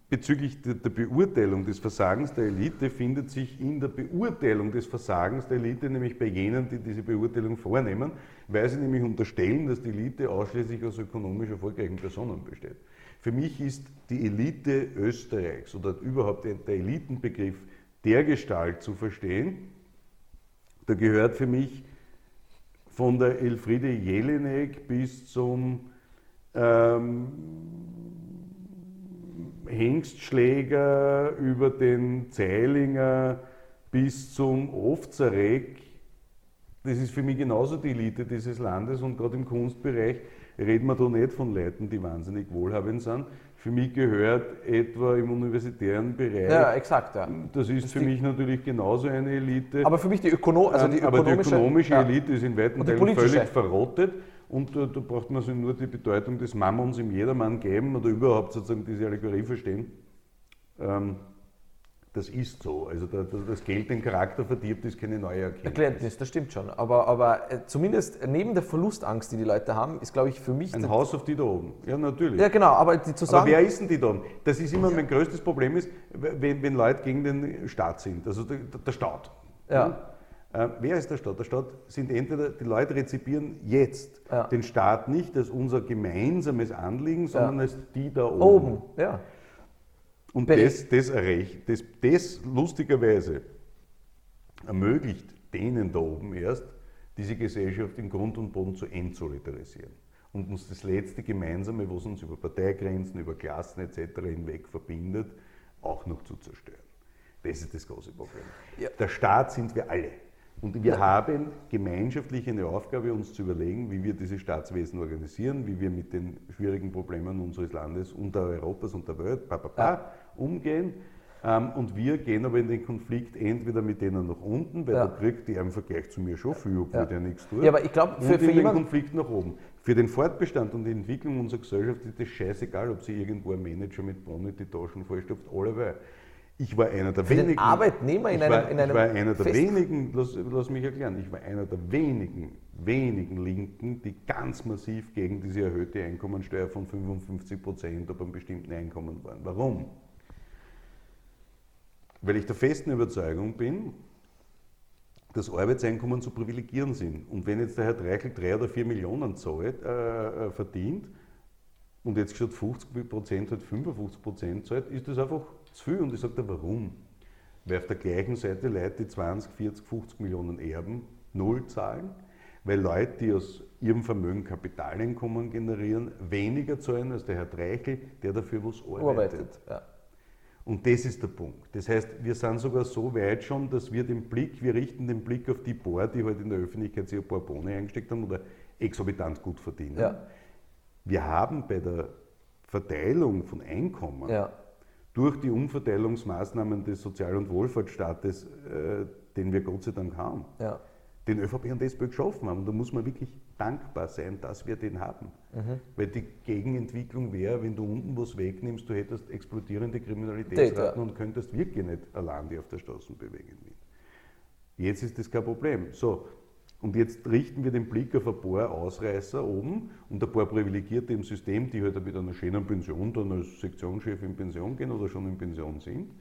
bezüglich der, Beurteilung des Versagens der Elite findet sich in der Beurteilung des Versagens der Elite, nämlich bei jenen, die diese Beurteilung vornehmen, weil sie nämlich unterstellen, dass die Elite ausschließlich aus ökonomisch erfolgreichen Personen besteht. Für mich ist die Elite Österreichs oder überhaupt der Elitenbegriff der Gestalt zu verstehen. Da gehört für mich von der Elfriede Jelinek bis zum ähm, Hengstschläger über den Zeilinger bis zum Ovzarek. Das ist für mich genauso die Elite dieses Landes und gerade im Kunstbereich reden wir da nicht von Leuten, die wahnsinnig wohlhabend sind. Für mich gehört etwa im universitären Bereich, Ja, exakt, ja. das ist für mich natürlich genauso eine Elite. Aber für mich die, Ökono also die Ähm, aber die ökonomische, ökonomische ja. Elite ist in weiten die Teilen völlig verrottet und äh, da braucht man sich nur die Bedeutung des Mammons im Jedermann geben oder überhaupt sozusagen diese Allegorie verstehen. Ähm, das ist so. Also da, da, das Geld den Charakter verdirbt, ist keine neue Erkenntnis. Erklärtnis, das stimmt schon. Aber, aber äh, zumindest neben der Verlustangst, die die Leute haben, ist, glaube ich, für mich. Ein Haus auf die da oben. Ja, natürlich. ja, genau, aber die zu Aber sagen. wer ist denn die dann? Das ist immer mein größtes Problem, ist, wenn, wenn Leute gegen den Staat sind, also der, der Staat. Ja. Äh, wer ist der Staat? Der Staat sind entweder, die Leute rezipieren jetzt Ja. den Staat nicht als unser gemeinsames Anliegen, sondern als die da oben. oben, ja. Und das, das, erreicht, das, das lustigerweise ermöglicht denen da oben erst, diese Gesellschaft in Grund und Boden zu entsolidarisieren und uns das letzte Gemeinsame, was uns über Parteigrenzen, über Klassen etc. hinweg verbindet, auch noch zu zerstören. Das ist das große Problem. Ja. Der Staat sind wir alle. Und wir haben gemeinschaftlich eine Aufgabe, uns zu überlegen, wie wir dieses Staatswesen organisieren, wie wir mit den schwierigen Problemen unseres Landes und der Europas und der Welt pa, pa, pa, umgehen. Ähm, Und wir gehen aber in den Konflikt entweder mit denen nach unten, weil Ja. da kriegt die im Vergleich zu mir schon viel, obwohl Ja. der nichts tut. Ja, aber ich glaube, für, und für den. Konflikt nach oben. Für den Fortbestand und die Entwicklung unserer Gesellschaft ist es scheißegal, ob sie irgendwo ein Manager mit Bonnet die Taschen vollstopft, alleweil. Ich war einer der Für den wenigen. Arbeitnehmer in ich einem- war, in ich einem war einer der Fest- wenigen, lass, lass mich erklären, ich war einer der wenigen, wenigen Linken, die ganz massiv gegen diese erhöhte Einkommensteuer von 55 Prozent ab einem bestimmten Einkommen waren. Warum? Weil ich der festen Überzeugung bin, dass Arbeitseinkommen zu privilegieren sind. Und wenn jetzt der Herr Dreichel drei oder vier Millionen zahlt, äh, äh, verdient und jetzt statt 50 Prozent halt 55 Prozent zahlt, ist das einfach zu viel. Und ich sage dir, warum? Weil auf der gleichen Seite Leute, die 20, 40, 50 Millionen erben, null zahlen. weil Leute, die aus ihrem Vermögen Kapitaleinkommen generieren, weniger zahlen als der Herr Treichel, der dafür was arbeitet. arbeitet ja. Und das ist der Punkt. Das heißt, wir sind sogar so weit schon, dass wir den Blick, wir richten den Blick auf die paar, die halt in der Öffentlichkeit sich ein paar Boni eingesteckt haben oder exorbitant gut verdienen. Ja. Wir haben bei der Verteilung von Einkommen ja. Durch die Umverteilungsmaßnahmen des Sozial- und Wohlfahrtsstaates, äh, den wir Gott sei Dank haben, ja den ÖVP und SPÖ geschaffen haben. Da muss man wirklich dankbar sein, dass wir den haben. Mhm. Weil die Gegenentwicklung wäre, wenn du unten was wegnimmst, du hättest explodierende Kriminalitätsraten ja. und könntest wirklich nicht allein die auf der Straße bewegen. Jetzt ist das kein Problem. So, und jetzt richten wir den Blick auf ein paar Ausreißer oben und ein paar Privilegierte im System, die halt mit einer schönen Pension dann als Sektionschef in Pension gehen oder schon in Pension sind.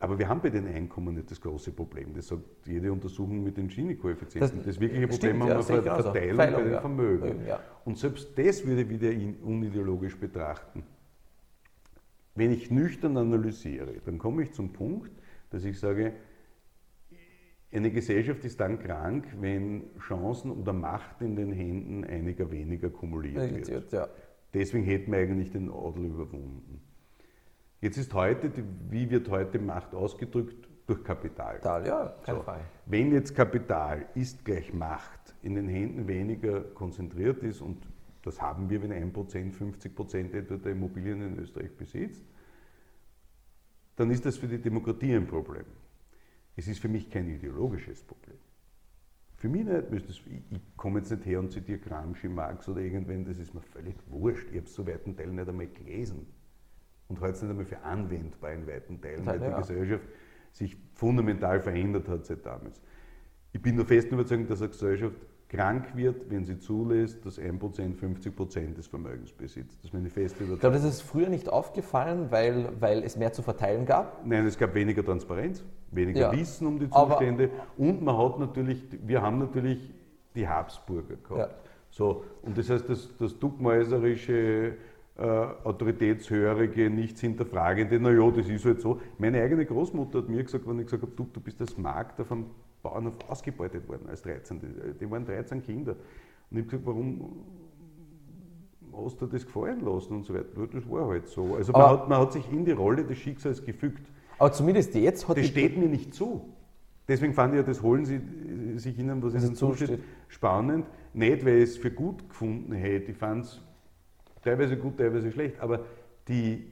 Aber wir haben bei den Einkommen nicht das große Problem. Das sagt jede Untersuchung mit den Gini-Koeffizienten. Das, das, wirkliche Problem haben wir ja, bei der Verteilung Feilung, bei den Vermögen. Ja. Und selbst das würde ich wieder unideologisch betrachten. Wenn ich nüchtern analysiere, dann komme ich zum Punkt, dass ich sage, eine Gesellschaft ist dann krank, wenn Chancen oder Macht in den Händen einiger weniger kumuliert wird. Ja. Deswegen hätten wir eigentlich den Adel überwunden. Jetzt ist heute, wie wird heute Macht ausgedrückt? Durch Kapital. Kapital, ja, kein so. Fall. Wenn jetzt Kapital ist gleich Macht in den Händen weniger konzentriert ist, und das haben wir, wenn 1%, 50% etwa der Immobilien in Österreich besitzt, dann ist das für die Demokratie ein Problem. Es ist für mich kein ideologisches Problem. Für mich nicht, ich komme jetzt nicht her und zitiere Gramsci, Marx oder irgendwen, das ist mir völlig wurscht. Ich habe es zu weiten Teilen nicht einmal gelesen und heute nicht einmal für anwendbar in weiten Teilen, weil die ja. Gesellschaft sich fundamental verändert hat seit damals. Ich bin der festen Überzeugung, dass eine Gesellschaft krank wird, wenn sie zulässt, dass 1% 50% des Vermögens besitzt. Das ist meine feste Überzeugung. Ich glaube, das ist früher nicht aufgefallen, weil, weil es mehr zu verteilen gab? Nein, es gab weniger Transparenz, weniger ja. Wissen um die Zustände Aber und man hat natürlich, wir haben natürlich die Habsburger gehabt. Ja. So, und das heißt, das, das duckmäuserische äh, autoritätshörige, nichts hinterfragende, naja, das ist halt so. Meine eigene Großmutter hat mir gesagt, wenn ich gesagt habe, du, du bist als Magd auf einem Bauernhof ausgebeutet worden als 13. Die, die waren 13 Kinder. Und ich habe gesagt, warum hast du das gefallen lassen und so weiter? Das war halt so. Also man hat, man hat, sich in die Rolle des Schicksals gefügt. Aber zumindest jetzt hat Das steht mir nicht zu. Deswegen fand ich ja, das holen Sie sich Ihnen, was Ihnen zusteht, spannend. Nicht, weil ich es für gut gefunden hätte. Ich fand es teilweise gut, teilweise schlecht, aber die,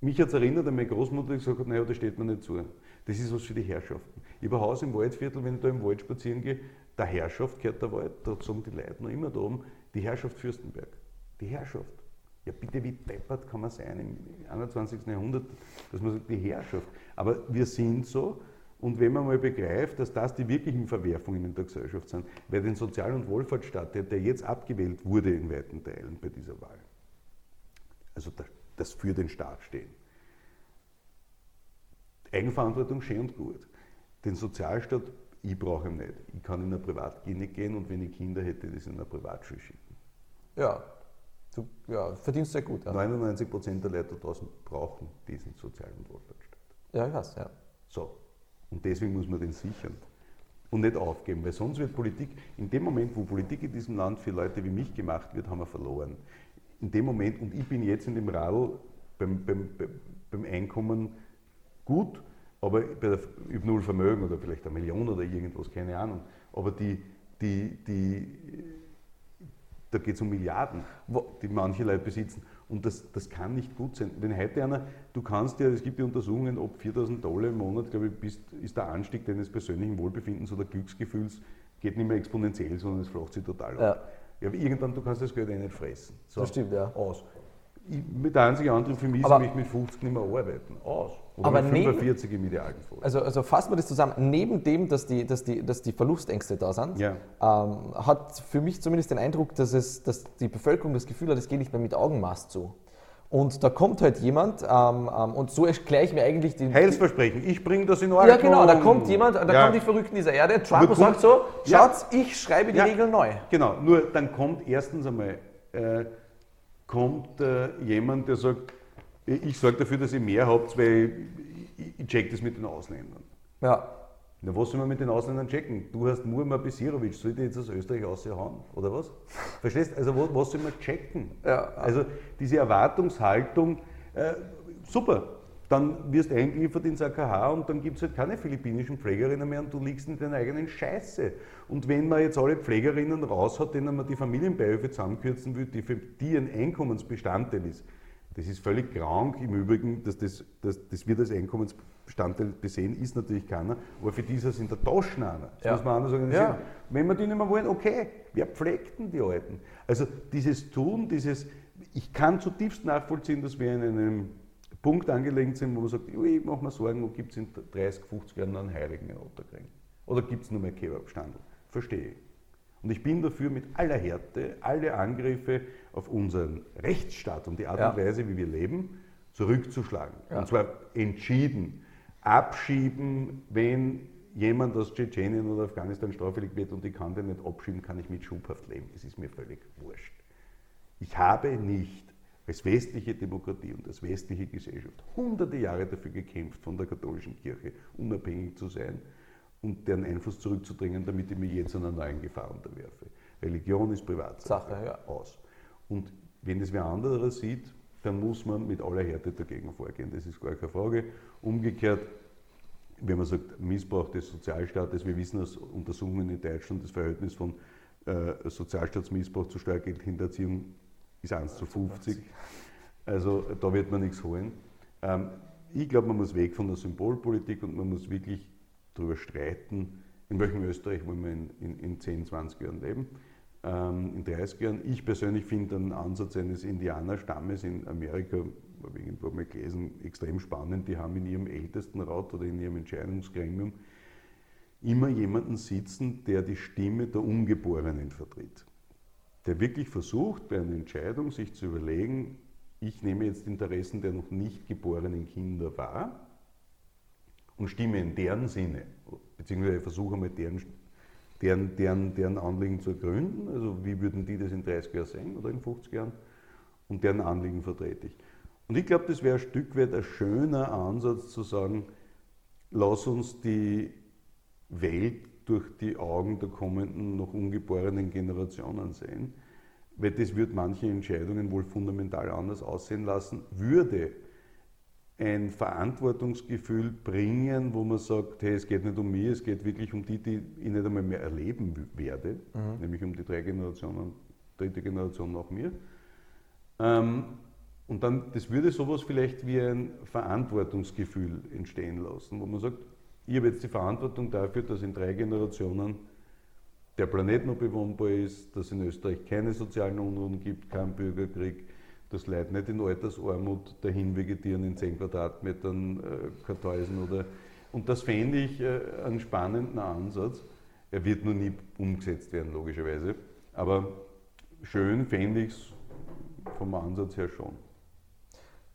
mich hat es erinnert an meine Großmutter, die gesagt hat, naja, das steht mir nicht zu. Das ist was für die Herrschaften. Ein Haus im Waldviertel, wenn ich da im Wald spazieren gehe, der Herrschaft gehört der Wald, da sagen die Leute noch immer da oben, die Herrschaft Fürstenberg. Die Herrschaft. Ja, bitte, wie deppert kann man sein im 21. Jahrhundert, dass man sagt, die Herrschaft. Aber wir sind so, und wenn man mal begreift, dass das die wirklichen Verwerfungen in der Gesellschaft sind, weil den Sozial- und Wohlfahrtsstaat, der, der jetzt abgewählt wurde in weiten Teilen bei dieser Wahl, also das für den Staat stehen. Eigenverantwortung schön und gut. Den Sozialstaat, ich brauche ihn nicht. Ich kann in eine Privatklinik gehen und wenn ich Kinder hätte, das in eine Privatschule schicken. Ja, du ja, verdienst sehr gut. Ja. 99 Prozent der Leute draußen brauchen diesen Sozial- und Wohlfahrtsstaat. Ja, ich weiß, ja. So, und deswegen muss man den sichern und nicht aufgeben, weil sonst wird Politik, in dem Moment, wo Politik in diesem Land für Leute wie mich gemacht wird, haben wir verloren. In dem Moment, und ich bin jetzt in dem Radl beim, beim, beim Einkommen gut, aber bei der, ich null Vermögen oder vielleicht eine Million oder irgendwas, keine Ahnung. Aber die, die, die, da geht es um Milliarden, die manche Leute besitzen. Und das, das kann nicht gut sein. Wenn heute einer, du kannst ja, es gibt ja Untersuchungen, ob 4000 Dollar im Monat, glaube ich, bist, ist der Anstieg deines persönlichen Wohlbefindens oder Glücksgefühls, geht nicht mehr exponentiell, sondern es flacht sich total ja. ab. Ja, aber irgendwann, du kannst das Geld eh nicht fressen. So, das stimmt, ja. Aus. Ich, mit der einzige andere für mich ist, ich mit 50 nicht mehr arbeiten. Aus. Oder aber mit 45 neben, im idealen Fall. Also, also fassen wir das zusammen. Neben dem, dass die, dass die, dass die Verlustängste da sind, ja. ähm, hat für mich zumindest den Eindruck, dass, es, dass die Bevölkerung das Gefühl hat, es geht nicht mehr mit Augenmaß zu. Und da kommt halt jemand ähm, ähm, und so erkläre ich mir eigentlich den. Heilsversprechen, ich bringe das in Ordnung. Ja, genau, da kommt jemand, da ja. kommen die Verrückten dieser Erde. Trump und sagt so: Schaut, ja. ich schreibe die. Regeln neu. Genau, nur dann kommt erstens einmal äh, kommt, äh, jemand, der sagt: Ich sorge dafür, dass ihr mehr habt, weil ich, ich check das mit den Ausländern. Ja. Na, was soll man mit den Ausländern checken? Du hast Murma Besirovic, soll ich jetzt aus Österreich aushauen? Oder was? Verstehst Also, was, was soll man checken? Ja. Also, diese Erwartungshaltung, äh, super, dann wirst du eingeliefert ins AKH und dann gibt es halt keine philippinischen Pflegerinnen mehr und du liegst in deiner eigenen Scheiße. Und wenn man jetzt alle Pflegerinnen raus hat, denen man die Familienbeihilfe zusammenkürzen will, die für die ein Einkommensbestandteil ist, das ist völlig krank im Übrigen, dass das, dass, das wird als Einkommensbestandteil besehen, ist natürlich keiner, aber für die ist es in der Tasche einer. Das ja. muss man anders organisieren. Ja. Wenn wir die nicht mehr wollen, okay, wer pflegt denn die Alten? Also dieses Tun, dieses, ich kann zutiefst nachvollziehen, dass wir in einem Punkt angelegt sind, wo man sagt, ich mache mir Sorgen, wo gibt es in 30, 50 Jahren einen Heiligen in Otterkring? Oder gibt es nur mehr Kebabstandel? Verstehe ich. Und ich bin dafür, mit aller Härte alle Angriffe auf unseren Rechtsstaat und die Art ja. und Weise, wie wir leben, zurückzuschlagen. Ja. Und zwar entschieden. Abschieben, wenn jemand aus Tschetschenien oder Afghanistan straffällig wird und ich kann den nicht abschieben, kann ich mit Schubhaft leben. Es ist mir völlig wurscht. Ich habe nicht als westliche Demokratie und als westliche Gesellschaft hunderte Jahre dafür gekämpft, von der katholischen Kirche unabhängig zu sein und deren Einfluss zurückzudrängen, damit ich mich jetzt einer neuen Gefahr unterwerfe. Religion ist Privatsache. Sache, ja. Aus. Und wenn es wer anderer sieht, dann muss man mit aller Härte dagegen vorgehen. Das ist gar keine Frage. Umgekehrt, wenn man sagt, Missbrauch des Sozialstaates, wir wissen aus Untersuchungen in Deutschland, das Verhältnis von äh, Sozialstaatsmissbrauch zu Steuergeldhinterziehung ist 1 zu 50. Also da wird man nichts holen. Ähm, ich glaube, man muss weg von der Symbolpolitik und man muss wirklich darüber streiten, in welchem Österreich wollen wir in, in, in 10, 20 Jahren leben, ähm, in 30 Jahren. Ich persönlich finde den Ansatz eines Indianerstammes in Amerika, habe ich irgendwo mal gelesen, extrem spannend. Die haben in ihrem Ältestenrat oder in ihrem Entscheidungsgremium immer jemanden sitzen, der die Stimme der Ungeborenen vertritt der wirklich versucht, bei einer Entscheidung sich zu überlegen, ich nehme jetzt Interessen der noch nicht geborenen Kinder wahr und stimme in deren Sinne, beziehungsweise versuche mal deren, deren, deren, deren Anliegen zu ergründen, also wie würden die das in 30 Jahren sehen oder in 50 Jahren, und deren Anliegen vertrete ich. Und ich glaube, das wäre ein Stück weit ein schöner Ansatz zu sagen, lass uns die Welt durch die Augen der kommenden, noch ungeborenen Generationen sehen. Weil das wird manche Entscheidungen wohl fundamental anders aussehen lassen, würde ein Verantwortungsgefühl bringen, wo man sagt, hey, es geht nicht um mich, es geht wirklich um die, die ich nicht einmal mehr erleben werde, mhm. nämlich um die drei Generationen, dritte Generation nach mir. Ähm, und dann, das würde sowas vielleicht wie ein Verantwortungsgefühl entstehen lassen, wo man sagt, ich habe jetzt die Verantwortung dafür, dass in drei Generationen der Planet noch bewohnbar ist, dass in Österreich keine sozialen Unruhen gibt, keinen Bürgerkrieg, dass Leute nicht in Altersarmut dahin vegetieren in 10 Quadratmetern äh, Kartäusen oder. Und das fände ich äh, einen spannenden Ansatz. Er wird nur nie umgesetzt werden, logischerweise. Aber schön fände ich es vom Ansatz her schon.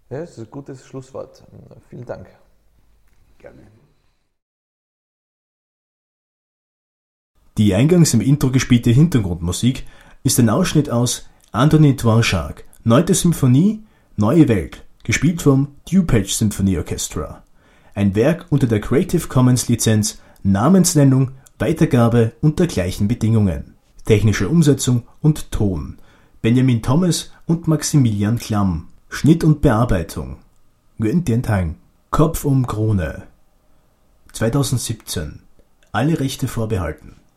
Ja, das ist ein gutes Schlusswort. Vielen Dank. Gerne. Die eingangs im Intro gespielte Hintergrundmusik ist ein Ausschnitt aus Anthony Dvorak, Neunte Symphonie, Neue Welt, gespielt vom DuPage Symphony Orchestra. Ein Werk unter der Creative Commons Lizenz, Namensnennung, Weitergabe unter gleichen Bedingungen. Technische Umsetzung und Ton. Benjamin Thomas und Maximilian Klamm. Schnitt und Bearbeitung. Nguyen Dien. Kopf um Krone. 2017. Alle Rechte vorbehalten.